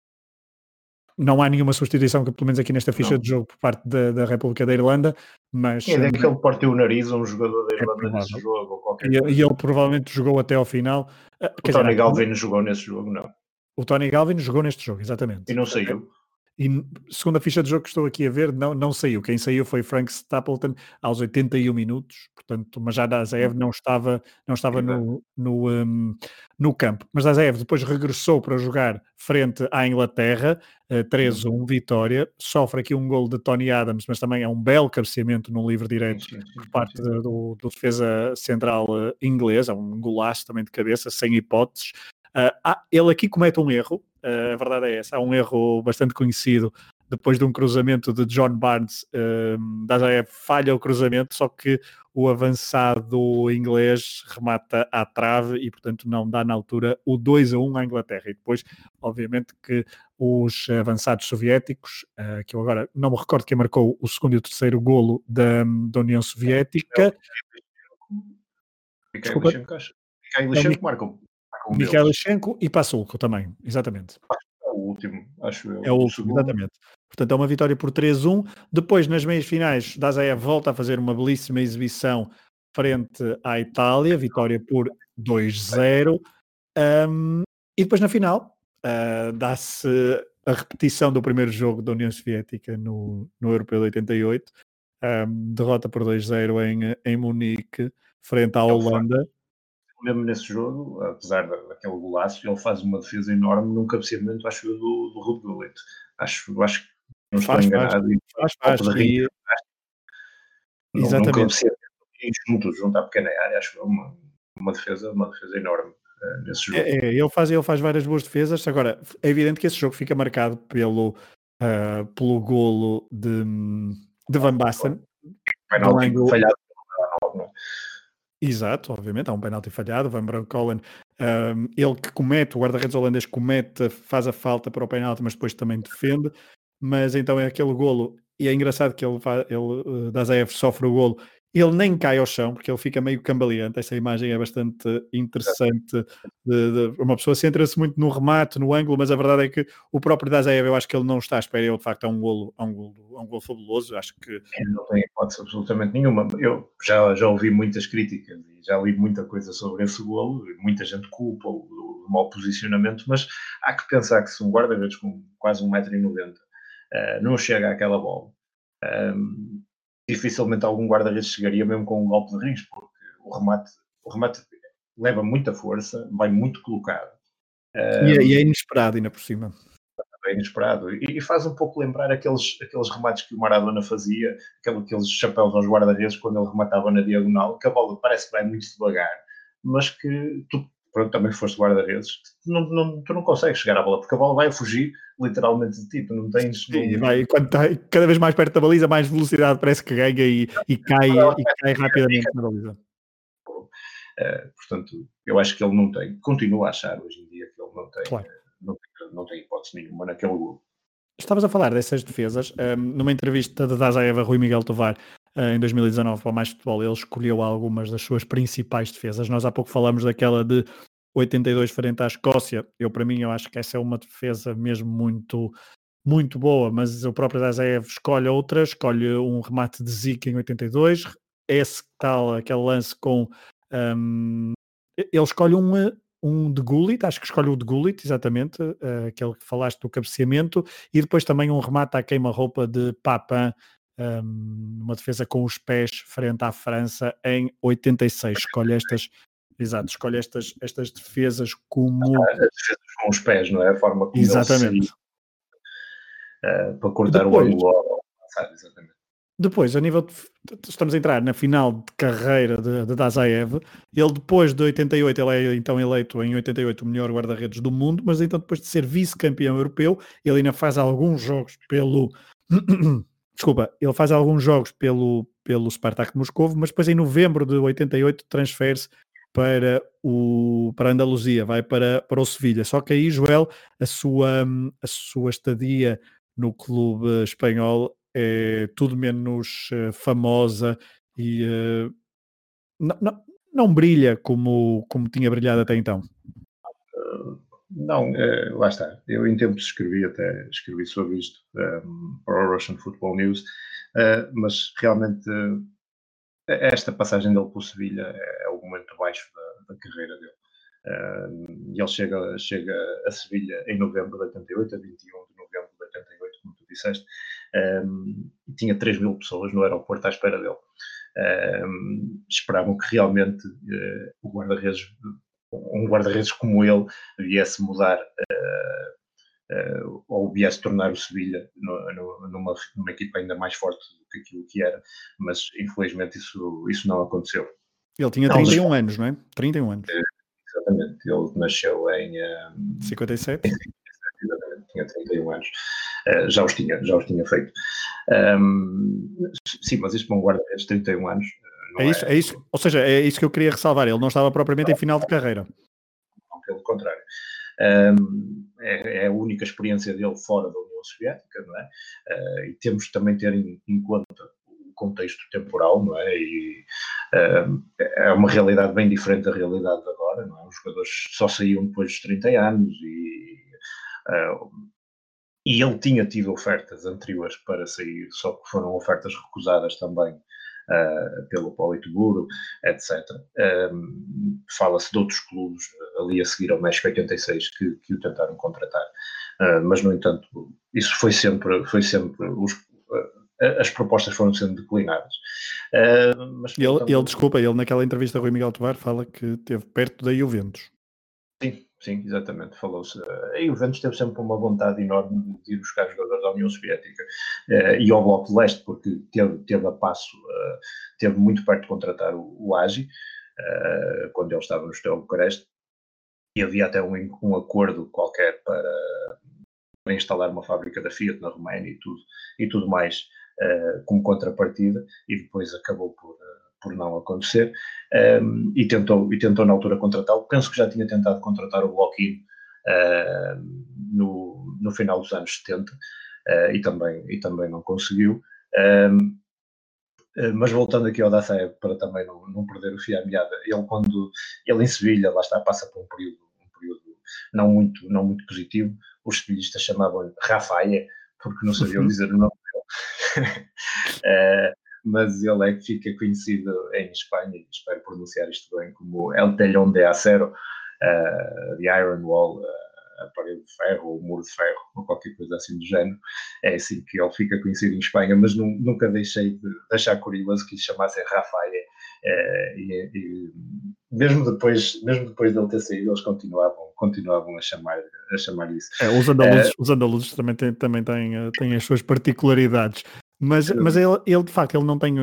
não há nenhuma substituição, que pelo menos aqui nesta ficha não. de jogo, por parte da, da República da Irlanda, mas... É daquele que ele partiu o nariz a um jogador da é Irlanda é nesse jogo, ou qualquer e, coisa. E ele provavelmente jogou até ao final. O Tony dizer, Galvin jogou nesse jogo, não? O Tony Galvin jogou neste jogo, exatamente. E não saiu. E segundo a ficha de jogo que estou aqui a ver, não, não saiu. Quem saiu foi Frank Stapleton aos 81 minutos, portanto, mas já Dazaev não estava, não estava no, no, um, no campo. Mas Dazaev depois regressou para jogar frente à Inglaterra, uh, 3-1, vitória. Sofre aqui um gol de Tony Adams, mas também é um belo cabeceamento num livre direto por parte do, do defesa central uh, inglês, é um golaço também de cabeça, sem hipóteses. Uh, ah, ele aqui comete um erro, uh, a verdade é essa, há um erro bastante conhecido depois de um cruzamento de John Barnes, uh, Dajaev falha o cruzamento, só que o avançado inglês remata à trave e, portanto, não dá na altura o 2 a 1 à Inglaterra. E depois, obviamente, que os avançados soviéticos, uh, que eu agora não me recordo quem marcou o segundo e o terceiro golo da, da União Soviética. Desculpa. Mikhail marcou o Mikhailchenko e Passulko também, exatamente. É o último, acho eu. É o último, exatamente. Portanto, é uma vitória por 3-1. Depois, nas meias finais, Dazaev volta a fazer uma belíssima exibição frente à Itália, vitória por 2-0. Um, e depois, na final, uh, dá-se a repetição do primeiro jogo da União Soviética no, no Europeu de 88. Um, derrota por 2-0 em, em Munique, frente à é Holanda mesmo nesse jogo, apesar daquele golaço, ele faz uma defesa enorme num cabeceamento, acho eu, do, do Ruud Gullit. Acho, acho que não estou faz, enganado. Faz, faz, faz e... Exatamente. Num junto, junto à pequena área, acho que é uma, uma defesa, uma defesa enorme. Uh, nesse jogo. É, é, ele, faz, ele faz várias boas defesas. Agora, é evidente que esse jogo fica marcado pelo, uh, pelo golo de, de Van Basten. Penalti falhado. Exato, obviamente, há um penalti falhado, Van Bronckhorst, um, ele que comete, o guarda-redes holandês comete, faz a falta para o penalti, mas depois também defende, mas então é aquele golo, e é engraçado que ele, ele uh, Dazaev sofre o golo ele nem cai ao chão, porque ele fica meio cambaleante. Essa imagem é bastante interessante. De, de, uma pessoa centra-se muito no remate, no ângulo, mas a verdade é que o próprio Dazaev, eu acho que ele não está à espera. Ele, de facto, é um golo, é um golo, é um golo fabuloso. Acho que. Não tem hipótese absolutamente nenhuma. Eu já, já ouvi muitas críticas e já li muita coisa sobre esse golo. Muita gente culpa o, o, o mau posicionamento, mas há que pensar que se um guarda-redes com quase 1,90m uh, eh, não chega àquela bola. Um, dificilmente algum guarda-redes chegaria mesmo com um golpe de rins, porque o remate, o remate leva muita força, vai muito colocado. E, é, e é inesperado ainda por cima. É inesperado. E, e, faz um pouco lembrar aqueles, aqueles remates que o Maradona fazia, aqueles chapéus aos guarda-redes quando ele rematava na diagonal, que a bola parece que vai muito devagar, mas que tu pronto, também foste guarda-redes, não, não, tu não consegues chegar à bola, porque a bola vai fugir literalmente de ti, tu não tens... Sim, vai, quando está cada vez mais perto da baliza, mais velocidade parece que ganha e, e cai, e cai rapidamente na baliza. Uh, portanto, eu acho que ele não tem, continuo a achar hoje em dia que ele não tem, claro. não, tem não tem hipótese nenhuma naquele gol. Estavas a falar dessas defesas, um, numa entrevista da Dazaeva Rui Miguel Tovar, em 2019 para o Mais Futebol, ele escolheu algumas das suas principais defesas. Nós há pouco falamos daquela de 82 frente à Escócia. Eu, para mim, eu acho que essa é uma defesa mesmo muito, muito boa, mas o próprio Dazaev escolhe outra, escolhe um remate de Zika em 82, esse tal, aquele lance com... Um, ele escolhe um, um de Gullit, acho que escolhe o de Gullit, exatamente, uh, aquele que falaste do cabeceamento, e depois também um remate à queima-roupa de Papin um, uma defesa com os pés frente à França em 86. Escolhe estas, exato, escolhe estas, estas defesas como. Ah, as defesas com os pés, não é? A forma como Exatamente. Se, uh, para cortar Depois, o ângulo ao exatamente. Depois, a nível de, estamos a entrar na final de carreira de, de Dazaev. Ele depois de 88, ele é então eleito em 88 o melhor guarda-redes do mundo, mas então depois de ser vice-campeão europeu, ele ainda faz alguns jogos pelo desculpa, ele faz alguns jogos pelo, pelo Spartak Moscovo, mas depois em novembro de 88 transfere-se para, o, para a Andaluzia, vai para, para o Sevilha. Só que aí, Joel, a sua, a sua estadia no clube espanhol é tudo menos uh, famosa e uh, não, não, não, brilha como, como tinha brilhado até então. Não, é, lá está. Eu em tempos escrevi até escrevi sobre isto um, ehm, para o Russian Football News, uh, mas realmente uh, esta passagem dele para o Sevilha é, é o momento baixo da, da carreira dele. Uh, ele chega, chega a Sevilha em novembro de 88, a 21 de novembro de 88, como tu disseste, um, e tinha 3 mil pessoas no aeroporto à espera dele. Um, esperavam que realmente uh, o guarda-redes um guarda-redes como ele viesse mudar uh, ou viesse tornar o Sevilha numa, numa equipa ainda mais forte do que aquilo que era, mas infelizmente isso, isso não aconteceu. Ele tinha 31 não, anos, não é? 31 anos. Uh, exatamente, ele nasceu em 57. Exatamente, tinha 31 anos. Uh, já, os tinha, já os tinha feito. Um, sim, mas isto para um guarda-redes de 31 anos é isso, é... é isso, ou seja, é isso que eu queria ressalvar. Ele não estava propriamente em final de carreira. Não, pelo contrário. Um, é, é, a única experiência dele fora da União Soviética, não é? Uh, e temos também ter em, em, conta o contexto temporal, não é? E uh, é uma realidade bem diferente da realidade de agora, não é? Os jogadores só saíam depois dos 30 anos e. Uh, e ele tinha tido ofertas anteriores para sair, só que foram ofertas recusadas também uh, pelo Politburo, etc. Um, Fala-se de outros clubes ali a seguir ao México 86 que, que o tentaram contratar, uh, mas no entanto isso foi sempre, foi sempre os, uh, as propostas foram sendo declinadas. mas, ele, portanto, ele, desculpa, ele naquela entrevista a Rui Miguel Tovar fala que esteve perto da Juventus. Sim, sim, exatamente, falou-se. A Juventus teve sempre uma vontade enorme de ir buscar jogadores da União Soviética uh, e ao Bloco de Leste, porque teve, teve a passo, uh, teve muito perto de contratar o, o Agi, uh, quando ele estava no Estel Bucareste, e havia até um, um acordo qualquer para para instalar uma fábrica da Fiat na Roménia e tudo, e tudo mais como contrapartida, e depois acabou por, por não acontecer, um, e, tentou, e tentou na altura contratá-lo. Penso que já tinha tentado contratar o Lockheed uh, no, no final dos anos 70, e, também, e também não conseguiu. Um, mas voltando aqui ao Dacev, para também não, não perder o fio à meada, ele quando ele em Sevilha, lá está, passa por um período, um período não muito, não muito positivo, os sevilhistas chamavam-lhe Rafael, porque não sabiam dizer o nome dele. uh, mas ele é que fica conhecido em Espanha, e espero pronunciar isto bem, como El Telhón de Acero, uh, The Iron Wall, uh, a parede de ferro, ou o muro de ferro, ou qualquer coisa assim do género. É assim que ele fica conhecido em Espanha, mas nunca deixei de achar curioso que lhe chamassem Rafael. Uh, e, e, mesmo depois, mesmo depois dele ter saído, eles continuavam, continuavam a chamar, a chamar isso. É, os andaluzes, os andaluzes também têm, também têm, têm as suas particularidades. Mas, mas ele, ele, de facto, ele não tem.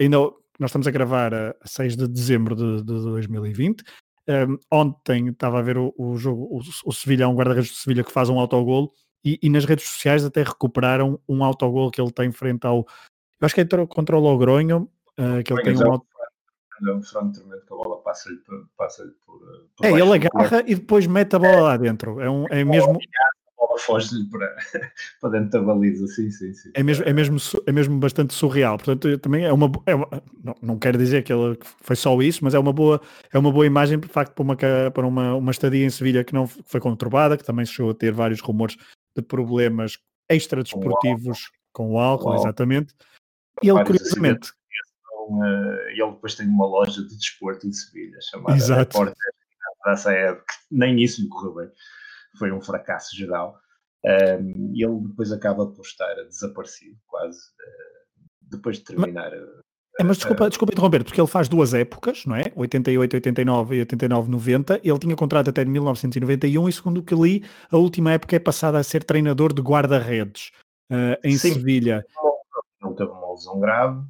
Ainda nós estamos a gravar a 6 de dezembro de, de 2020. Um, ontem estava a ver o, o jogo, o, o Sevilha, um guarda-redes de Sevilha que faz um autogolo e, e, nas redes sociais até recuperaram um autogolo que ele tem frente ao. Eu acho que é contra o Logronho, uh, que ele tem um. Auto... É um frango tremendo que a bola passa-lhe por, passa por, por. É, ele agarra e depois mete a bola lá dentro. É, um, é mesmo foge-lhe para, para dentro da baliza, sim, sim, sim. É mesmo, é mesmo, é mesmo bastante surreal, portanto também é uma, é uma não, não quero dizer que ele foi só isso, mas é uma boa, é uma boa imagem, de facto, para uma, para uma, uma estadia em Sevilha que não foi conturbada, que também chegou a ter vários rumores de problemas extradesportivos com o álcool, com o álcool exatamente. E ele, curiosamente... Eh, ele depois tem uma loja de desporto em Sevilha, chamada Exato. Eve, nem isso lhe correu bem foi um fracasso geral. Um, e ele depois acaba por estar desaparecido, quase, uh, depois de terminar. Mas, é, mas desculpa, desculpa interromper, porque ele faz duas épocas, não é? 88, 89 e 89, 90. Ele tinha contrato até 1991 e, segundo o que li, a última época é passada a ser treinador de guarda-redes uh, em Sim, Sevilha. Não teve uma lesão grave.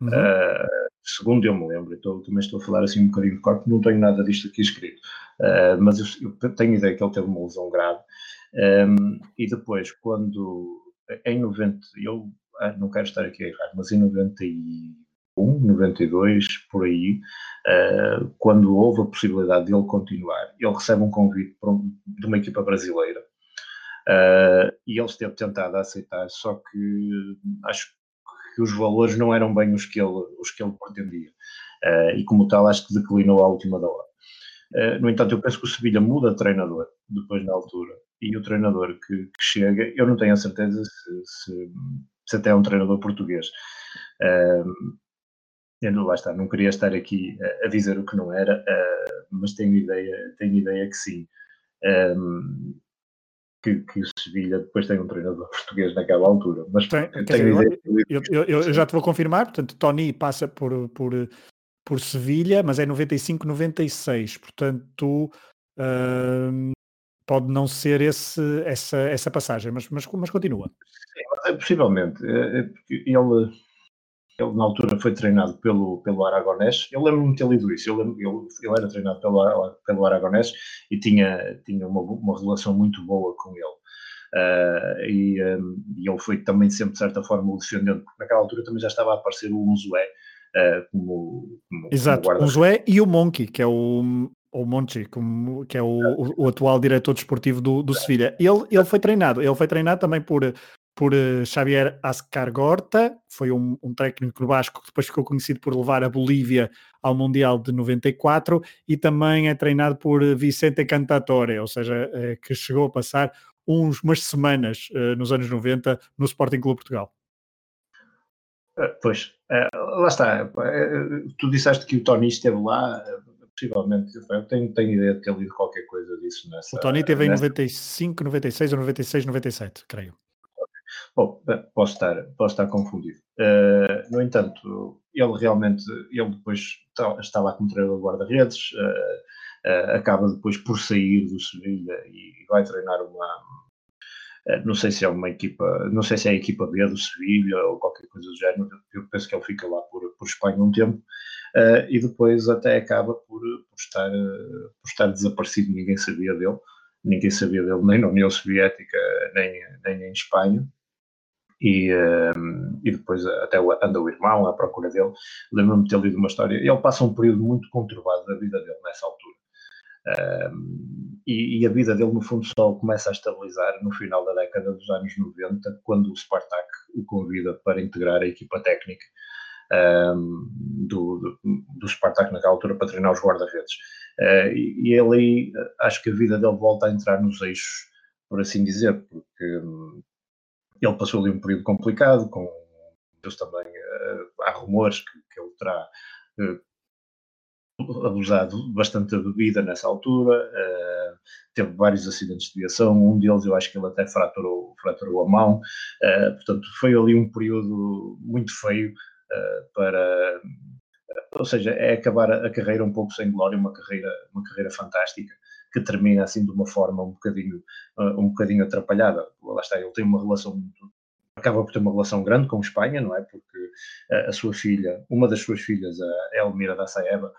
Uhum. Uh, segundo eu me lembro, então, também estou a falar assim um bocadinho de corpo, não tenho nada disto aqui escrito. Mas eu, eu, tenho ideia que ele teve uma lesão grave. Um, e depois, quando em 90, eu ah, não quero estar aqui a errar, mas em 91, 92, por aí, uh, quando houve a possibilidade de ele continuar, ele recebe um convite um, de uma equipa brasileira. Uh, e ele esteve tentado a aceitar, só que acho que os valores não eram bem os que ele, os que ele pretendia. Uh, e como tal, acho que declinou à última da hora. No entanto, eu penso que o Sevilha muda de treinador depois na altura. E o treinador que, que chega, eu não tenho a certeza se, se, se até é um treinador português. Uh, eu não, lá está, não queria estar aqui a, dizer o que não era, uh, mas tenho ideia, tenho ideia que sim. Um, que, que, o Sevilha depois tem um treinador português naquela altura. Mas tem, dizer, eu, eu, eu, já te vou confirmar, portanto, Tony passa por, por por Sevilha, mas é 95-96, portanto uh, pode não ser esse, essa, essa passagem, mas, mas, mas continua. Sim, é, possivelmente, é, é ele, ele na altura foi treinado pelo, pelo Aragonés, eu lembro-me de ter lido isso, eu lembro, ele, ele era treinado pelo, pelo Aragonés e tinha, tinha uma, uma relação muito boa com ele. Uh, e, um, e, ele foi também sempre de certa forma o defendendo, porque naquela altura também já estava a aparecer o Unzué, uh, como, como, Exato, como o Joé e o Monkey, que é o, o Monchi, como, que é o, o, atual diretor desportivo do, do Sevilha. Ele, ele foi treinado, ele foi treinado também por, por uh, Xavier Ascargorta, foi um, um técnico basco que depois ficou conhecido por levar a Bolívia ao Mundial de 94 e também é treinado por Vicente Cantatore, ou seja, uh, que chegou a passar uns, umas semanas uh, nos anos 90 no Sporting Clube Portugal. Eh, pois, eh, lá está. Eh, tu disseste que o Tony esteve lá, possivelmente. Eu tenho, tenho ideia de ter lido qualquer coisa disso nessa. O Tony nessa... em 95, 96 ou 96, 97, creio. Bom, posso estar, posso estar confundido. Uh, no entanto, ele realmente, ele depois está, lá como treinador de guarda-redes, uh, uh, acaba depois por sair do Sevilha e vai treinar uma, eh, não sei se é uma equipa, não sei se é a equipa B do Sevilha ou qualquer coisa do género. Eu penso que ele fica lá por, por Espanha um tempo uh, e depois até acaba por, por, estar, uh, por estar desaparecido, ninguém sabia dele. ninguém sabia dele nem na União Soviética, nem, nem em Espanha. E, um, e depois até anda o irmão à procura dele. Lembro-me de ter lido uma história. Ele passa um período muito conturbado da vida dele nessa altura. E, e, a vida dele, no fundo, só começa a estabilizar no final da década dos anos 90, quando o Spartak o convida para integrar a equipa técnica um, do, do, do Spartak naquela altura para treinar os guarda-redes. Uh, e, e ele aí, acho que a vida dele volta a entrar nos eixos, por assim dizer, porque um, ele passou ali um período complicado, com também uh, há rumores que, que ele terá uh, abusado bastante da bebida nessa altura, uh, teve vários acidentes de viação, um deles eu acho que ele até fraturou, fraturou a mão, uh, portanto foi ali um período muito feio uh, para, ou seja, é acabar a, a, carreira um pouco sem glória, uma carreira, uma carreira fantástica, que termina assim de uma forma um bocadinho, um bocadinho atrapalhada, lá está, ele tem uma relação muito, acaba por ter uma relação grande com Espanha, não é? Porque a, a sua filha, uma das suas filhas, a Elmira da Saeva,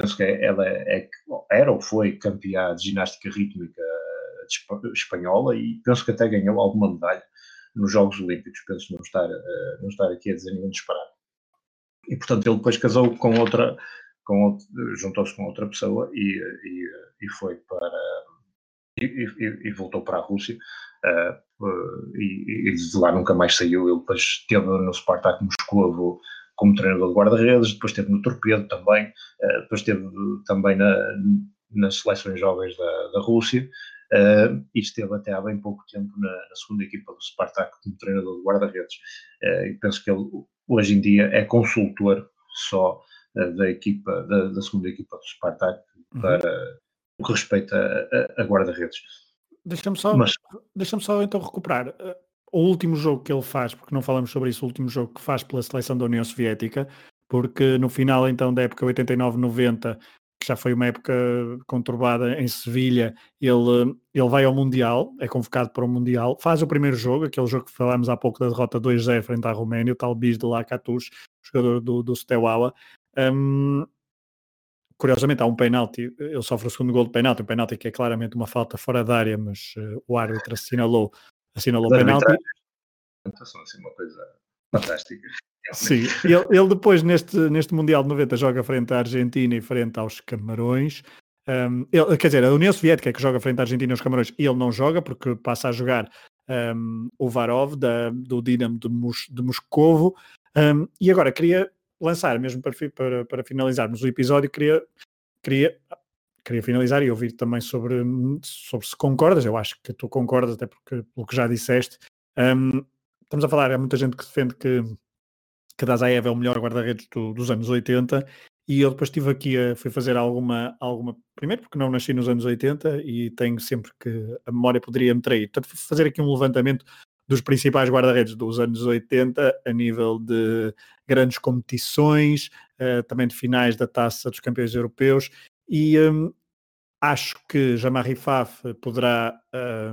penso que ela é, era ou foi campeã de ginástica rítmica espanhola e penso que até ganhou alguma medalha nos Jogos Olímpicos, penso não estar, eh, não estar aqui a dizer nenhum disparado. E portanto ele depois casou com outra, com juntou-se com outra pessoa e, e, e foi para e, e, voltou para a Rússia uh, e, e, de lá nunca mais saiu. Ele depois esteve no Spartak Moscovo como treinador de guarda-redes, depois esteve no Torpedo também, uh, depois esteve também na, nas seleções jovens da, da Rússia uh, e esteve até há bem pouco tempo na, na segunda equipa do Spartak como treinador de guarda-redes. Uh, e penso que ele hoje em dia é consultor só da equipa, da, da, segunda equipa do Spartak uhum. para o que respeita a, a, a guarda-redes. Deixa-me só, Mas... deixa só então recuperar o último jogo que ele faz, porque não falamos sobre isso, o último jogo que faz pela seleção da União Soviética, porque no final então da época 89-90, que já foi uma época conturbada em Sevilha, ele, ele vai ao Mundial, é convocado para o Mundial, faz o primeiro jogo, aquele jogo que falámos há pouco da derrota 2-0 frente à Roménia, o tal Bis de Lakatus, jogador do, do Steaua. Um, curiosamente há um penalti, ele sofre o segundo gol de penalti, um penalti que é claramente uma falta fora da área, mas uh, o árbitro assinalou assinalou o penalti. São assim uma coisa fantástica. Sim, ele, ele, depois neste, neste Mundial de 90 joga frente à Argentina e frente aos Camarões. Um, ele, quer dizer, a União Soviética é que joga frente à Argentina e aos Camarões e ele não joga porque passa a jogar um, o Varov da, do Dinamo de, Mos, de Moscovo. Um, e agora queria lançar, mesmo para, para, para finalizarmos o episódio, queria, queria queria finalizar e ouvir também sobre, sobre se concordas, eu acho que tu concordas, até porque pelo que já disseste. Um, estamos a falar, há muita gente que defende que, que Dazaev é o melhor guarda-redes do, dos anos 80 e eu depois estive aqui a fui fazer alguma, alguma. Primeiro, porque não nasci nos anos 80 e tenho sempre que a memória poderia me trair. Portanto, fazer aqui um levantamento dos principais guarda-redes dos anos 80 a nível de grandes competições, uh, também de finais da taça dos campeões europeus e um, acho que Jamari Faf poderá,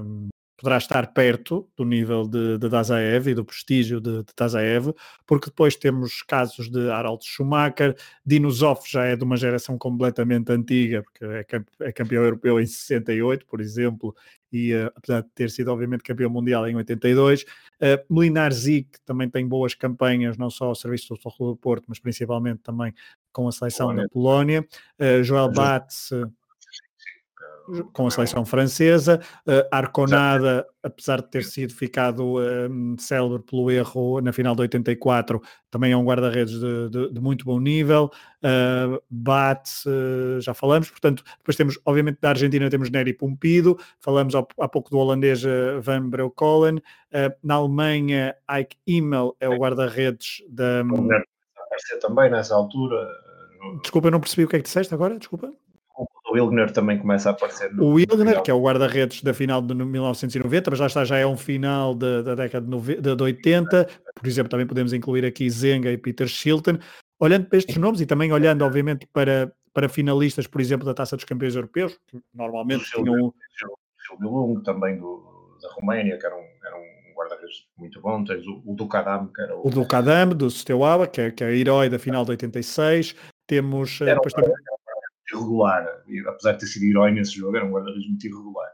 um, poderá estar perto do nível de, de Dazaev e do prestígio de, de Dazaev, porque depois temos casos de Harald Schumacher, Dinosov já é de uma geração completamente antiga, porque é, é campeão europeu em 68, por exemplo, e uh, apesar de ter sido obviamente campeão mundial em 82. Uh, Molinar Zic também tem boas campanhas, não só ao serviço do Futebol do Porto, mas principalmente também com a seleção Polónia. da Polónia. Uh, Joel Batz com a seleção francesa. Uh, Arconada, apesar de ter sido ficado um, célebre pelo erro na final de 84, também é um guarda-redes de, de, de, muito bom nível. Uh, Bat, uh, já falamos, portanto, depois temos, obviamente, da Argentina temos Neri Pumpido, falamos há, há pouco do holandês Van Breukelen. Na Alemanha, Ike Immel é o guarda-redes da. Aparecer também nessa altura. Desculpa, eu não percebi o que é que disseste agora, desculpa Wilgner também começa a aparecer. No, o Wilgner, que é o guarda-redes da final de 1990, mas lá está, já é um final da, da década de, 90, de 80. Por exemplo, também podemos incluir aqui Zenga e Peter Shilton. Olhando para estes nomes e também olhando, obviamente, para, para finalistas, por exemplo, da Taça dos Campeões Europeus, que normalmente o tinham. O também do, da Roménia, que era um, era um guarda-redes muito bom. Tens o, o Ducadam, que era o. O Ducadam, do Steaua, que é, que é herói da final de 86. Temos. Era um, depois, irregular, apesar de ter sido herói nesse jogo, era um guarda-redes muito irregular.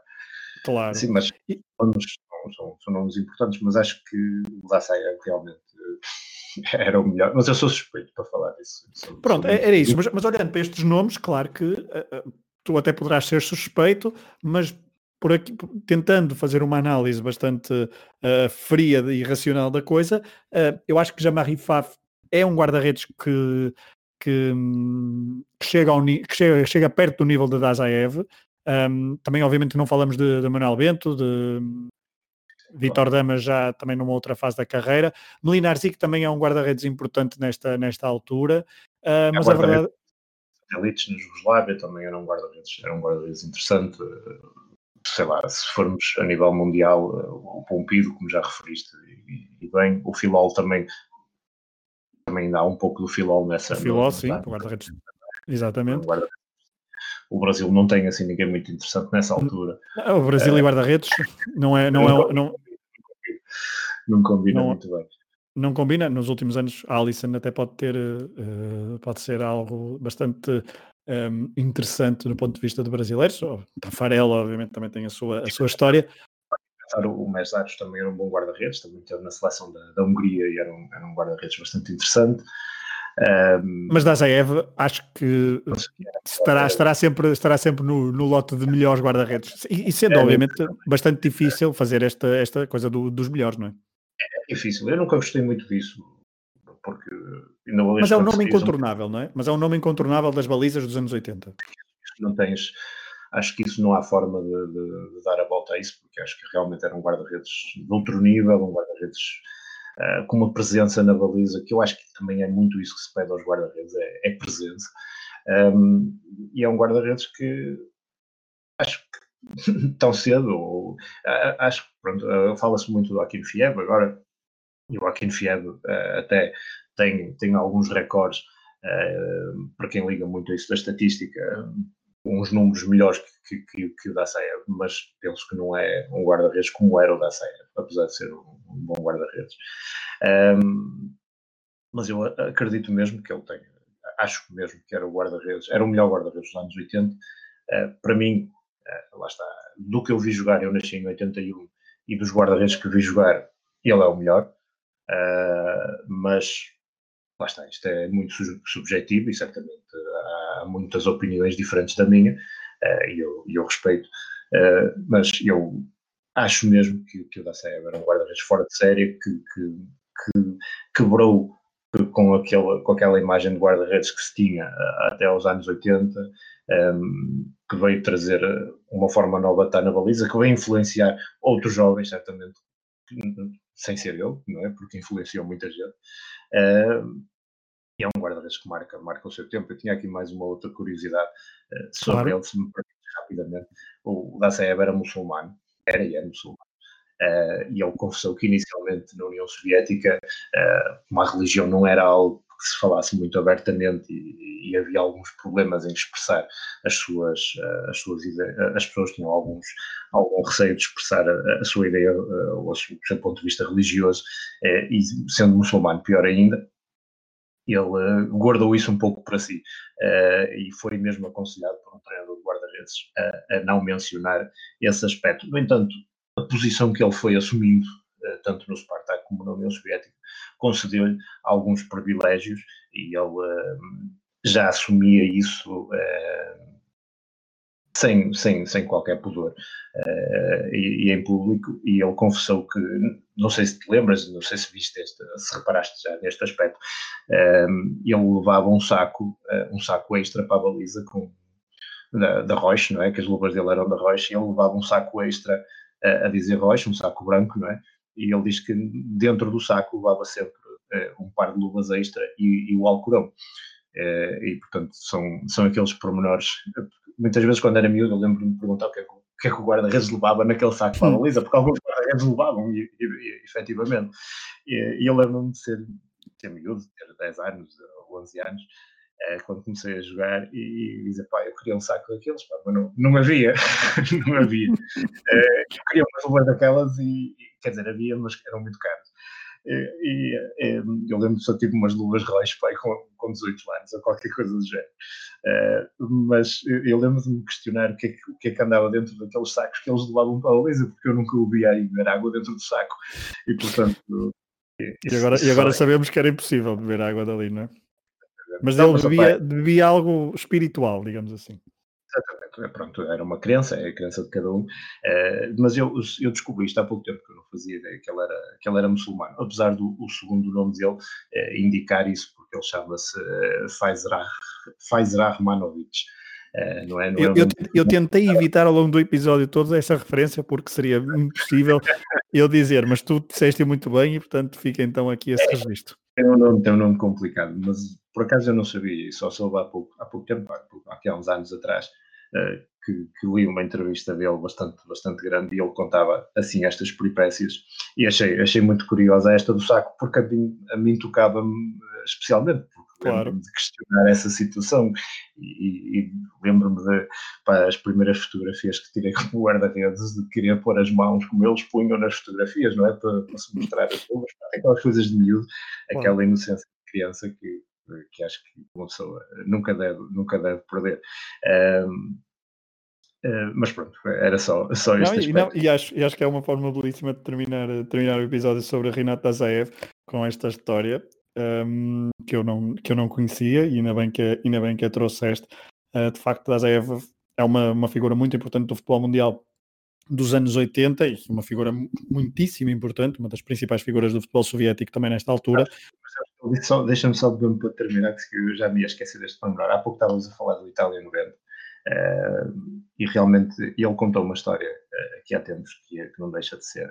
Claro. Sim, mas são, são, são nomes importantes, mas acho que o Lassaia realmente era o melhor. Mas eu sou suspeito para falar disso. Sou, Pronto, sou era isso. Mas, mas, olhando para estes nomes, claro que uh, tu até poderás ser suspeito, mas por aqui, tentando fazer uma análise bastante uh, fria e racional da coisa, uh, eu acho que Jamari Faf é um guarda-redes que, que, que, chega ao, que chega, chega perto do nível de Dazaev. Um, também, obviamente, não falamos de, de Manuel Bento, de Vitor Damas já também numa outra fase da carreira. Melinar Zic também é um guarda-redes importante nesta, nesta altura. Uh, mas a verdade. Elites na Jugoslávia também era um guarda-redes, era um guarda-redes interessante. Sei lá, se formos a nível mundial, o Pompido, como já referiste, e, e bem, o Filol também também dá um pouco do Filol nessa. O Filol, sim, o guarda-redes. Exatamente. O Brasil não tem assim ninguém muito interessante nessa altura. O Brasil uh, e guarda-redes não é. Não, não, é, não, não combina não, muito bem. Não combina. Nos últimos anos, a Alisson até pode ter, uh, pode ser algo bastante um, ehm, interessante do ponto de vista de brasileiros. O Tafarella, obviamente, também tem a sua, a sua história. O Mesaros também era um bom guarda-redes, também esteve na seleção da, da Hungria e era um, era um guarda-redes bastante interessante. Um, Mas Dazaev, acho que estará, estará sempre, estará sempre no, no lote de melhores guarda-redes. E, e, sendo, é, obviamente, é. bastante difícil fazer esta, esta coisa do, dos melhores, não é? É difícil. Eu nunca gostei muito disso. Porque Mas é um nome incontornável, não é? Mas é um nome incontornável das balizas dos anos 80. Não tens. Acho que isso não há forma de, de, de dar a volta a isso, porque acho que realmente era um guarda-redes de outro nível, um guarda-redes uh, com uma presença na baliza, que eu acho que também é muito isso que se pede aos guarda-redes, é, é, presença. Um, e é um guarda-redes que acho que tão cedo, ou, uh, acho que pronto, uh, fala-se muito do Aquino Fieb, agora e o Aquino Fieb até tem, tem alguns recordes, para quem liga muito a isso da estatística, uns números melhores que, que, que o da Saia, mas penso que não é um guarda-redes como era o da Saia, apesar de ser um, bom guarda-redes. Um, mas eu acredito mesmo que ele tem, acho mesmo que era o guarda-redes, era o melhor guarda-redes dos anos 80. Uh, ah, para mim, uh, lá está, do que eu vi jogar, eu nasci em 81 e dos guarda-redes que vi jogar, ele é o melhor. Uh, mas lá está, isto é muito subjetivo e certamente há muitas opiniões diferentes da minha uh, e eu, eu, respeito, uh, mas eu acho mesmo que, que o Dacev era um guarda-redes fora de série que, que, que quebrou com aquela, com aquela imagem de guarda-redes que se tinha até aos anos 80, um, ehm, que veio trazer uma forma nova de estar na baliza, que veio influenciar outros jovens, certamente, sem ser eu, não é? Porque influenciou muita gente. Uh, e é um guarda-redes que marca, marca o seu tempo. Eu tinha aqui mais uma outra curiosidade uh, sobre claro. ele, se me permite rapidamente. O, Dacev era muçulmano, era e é muçulmano. Uh, e ele confessou que inicialmente na União Soviética uh, uma religião não era algo que se falasse muito abertamente e, e havia alguns problemas em expressar as suas, uh, as suas ideias, as pessoas tinham alguns, algum receio de expressar a, a sua ideia ou o seu ponto de vista religioso e sendo muçulmano pior ainda, ele guardou isso um pouco para si e foi mesmo aconselhado por um treinador de guarda-redes a, a, não mencionar esse aspecto. No entanto, a posição que ele foi assumindo, tanto no Spartak como na União Soviética, concedeu-lhe alguns privilégios e ele já assumia isso sem, sem, sem qualquer pudor uh, e, e, em público e ele confessou que não sei se te lembras, não sei se viste este, se reparaste já neste aspecto uh, ele levava um saco uh, um saco extra para a baliza com, da, da Roche, não é? que as luvas dele eram da Roche e ele levava um saco extra a dizer Roche, um saco branco, não é? E ele diz que dentro do saco levava sempre um par de luvas extra e, e o Alcorão e portanto são, são aqueles pormenores muitas vezes quando era miúdo eu lembro-me de perguntar o que é que, que, é que o guarda-redes levava naquele saco a baliza, porque alguns guarda-redes levavam, e, e, e, efetivamente. E eu lembro-me de ser, ter miúdo, ter 10 anos ou 11 anos, é, quando comecei a jogar e, e dizer, pá, eu queria um saco daqueles, pá, mas não, não havia, não havia. É, eu queria uma luva daquelas e, quer dizer, havia, mas eram muito caros. E, e, eu lembro só tive umas luvas royas pai, com, com 18 anos ou qualquer coisa do género. Uh, mas eu lembro de me questionar o que, é que, o que, é que andava dentro daqueles sacos que eles levavam para a baliza, porque eu nunca ouvia aí beber água dentro do saco. E portanto. E agora, e agora sabemos que era impossível beber água dali, não é? Mas ele bebia, bebia algo espiritual, digamos assim. Exatamente, pronto, era uma crença, é a crença de cada um, uh, mas eu, eu descobri isto há pouco tempo, que eu não fazia ideia que ele era, que ele era muçulmano, apesar do segundo nome dele uh, indicar isso, porque ele chama-se uh, Faizrah, Faizrah. Uh, não é, não eu, é eu, eu, tentei evitar ao longo do episódio todo essa referência porque seria impossível eu dizer, mas tu disseste muito bem e portanto fica então aqui esse registro. Tem um nome, tem um nome complicado, mas por acaso eu não sabia, só soube há pouco, há pouco tempo, há, há uns anos atrás, que, que, li uma entrevista dele bastante, bastante grande e ele contava assim estas peripécias e achei, achei muito curiosa esta do saco, porque a mim, a mim tocava-me eh, especialmente, porque claro. lembro-me de questionar essa situação e, e lembro-me de pá, as primeiras fotografias que tirei como guarda-redes de querer pôr as mãos como eles punham nas fotografias, não é? Para, para se mostrar as coisas, aquelas coisas de miúdo, aquela inocência de criança que, que acho que uma pessoa nunca deve, nunca deve perder. Um, Uh, mas pronto, era só, só este não, e, não, e, acho, e acho que é uma forma belíssima de terminar, terminar o episódio sobre a Renata Azaev com esta história um, que, eu não, que eu não conhecia e ainda bem que, ainda bem que a trouxeste. Uh, de facto, Azaev é uma, uma figura muito importante do futebol mundial dos anos 80 e uma figura muitíssimo importante, uma das principais figuras do futebol soviético também nesta altura. Deixa-me só para terminar, que eu já me ia esquecer deste lembrar. Há pouco estávamos a falar do Itália 90 uh, eh, e realmente ele contou uma história uh, que há tempos que, é, que, não deixa de ser,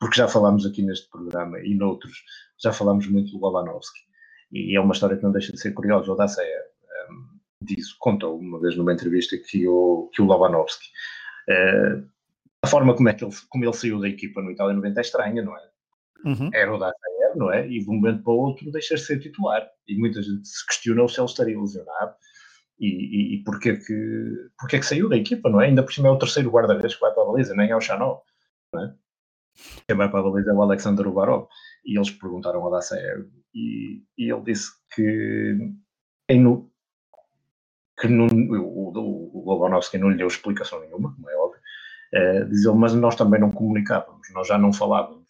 porque já falámos aqui neste programa e noutros, já falámos muito do Lovanovski e é uma história que não deixa de ser curiosa. O Daceia um, eh, disse, contou uma vez numa entrevista que o, que o Lovanovski uh, a forma como, é que ele, como ele saiu da equipa no Itália 90 é estranha, não é? Uhum. Era o Dazaer, não é? E de um momento para o outro deixa de ser titular. E muita gente se questionou se ele estaria lesionado e, e, e porquê, que, porquê que saiu da equipa, não é? Ainda por cima é o terceiro guarda-redes que vai para a baliza, nem é o Chanel, não é? Quem vai para a baliza é o Alexander Ubarov. E eles perguntaram ao Dazaer e, e ele disse que, em, que não, o, o, o Lobanovski não lhe deu explicação nenhuma, como é óbvio, Uh, diz ele, mas nós também não comunicávamos, nós já não falávamos.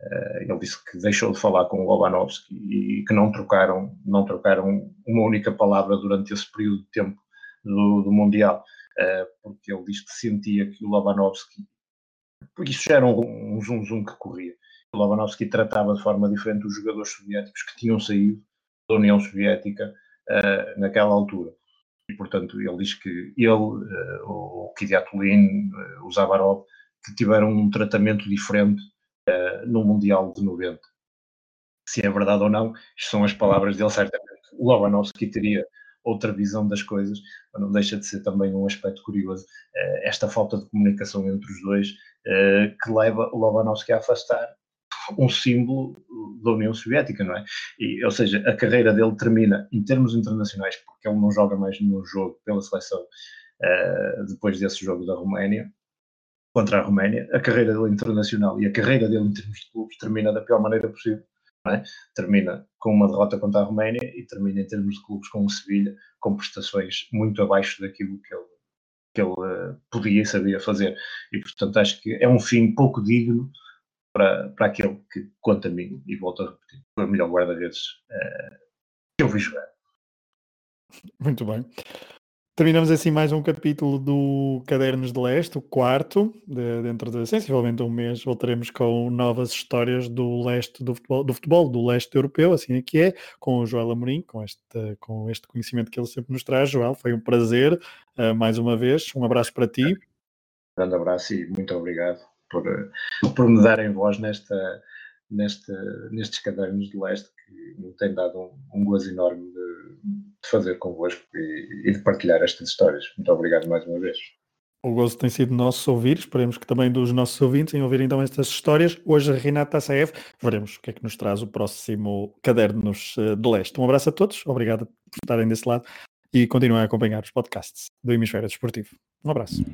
Uh, ele disse que deixou de falar com o Lobanovski e que não trocaram, não trocaram uma única palavra durante esse período de tempo do, do Mundial, uh, porque ele disse que sentia que o Lobanovski, porque isso já era um, um zum zum que corria. O Lobanovski tratava de forma diferente os jogadores soviéticos que tinham saído da União Soviética naquela altura e, portanto, ele diz que ele, o Kidiatulin, o Zavarov, que tiveram um tratamento diferente uh, no Mundial de 90. Se é verdade ou não, são as palavras dele, certamente. O Lobanovski teria outra visão das coisas, mas não deixa de ser também um aspecto curioso, esta falta de comunicação entre os dois, que leva o Lobanovski a afastar um símbolo da União Soviética, não é? E, ou seja, a carreira dele termina em termos internacionais, porque ele não joga mais nenhum jogo pela seleção uh, depois desse jogo da Roménia, contra a Roménia. A carreira dele internacional e a carreira dele em termos de clubes termina da pior maneira possível. É? Termina com uma derrota contra a Roménia e termina em termos de clubes com o Sevilha, com prestações muito abaixo daquilo que ele, que ele uh, podia e sabia fazer. E, portanto, acho que é um fim pouco digno para, para aquele que, quanto a mim, e volto a repetir, foi o melhor guarda-redes uh, que eu vi jogar. Muito bem. Terminamos assim mais um capítulo do Cadernos de Leste, o quarto, de, dentro de sensivelmente um mês voltaremos com novas histórias do leste do futebol, do futebol, do leste europeu, assim é que é, com o Joel Amorim, com este, com este conhecimento que ele sempre nos traz. Joel, foi um prazer, uh, mais uma vez, um abraço para ti. Um grande abraço e muito obrigado por, por me darem voz nesta, nesta, nestes cadernos de leste que me tem dado um, um gozo enorme de, de fazer convosco e, e, de partilhar estas histórias. Muito obrigado mais uma vez. O gozo tem sido nosso ouvir, esperemos que também dos nossos ouvintes em ouvir então estas histórias. Hoje Renata Assaev, veremos o que é que nos traz o próximo Cadernos eh, de Leste. Um abraço a todos, obrigado por estarem desse lado e continuem a acompanhar os podcasts do Hemisfério Desportivo. Um abraço.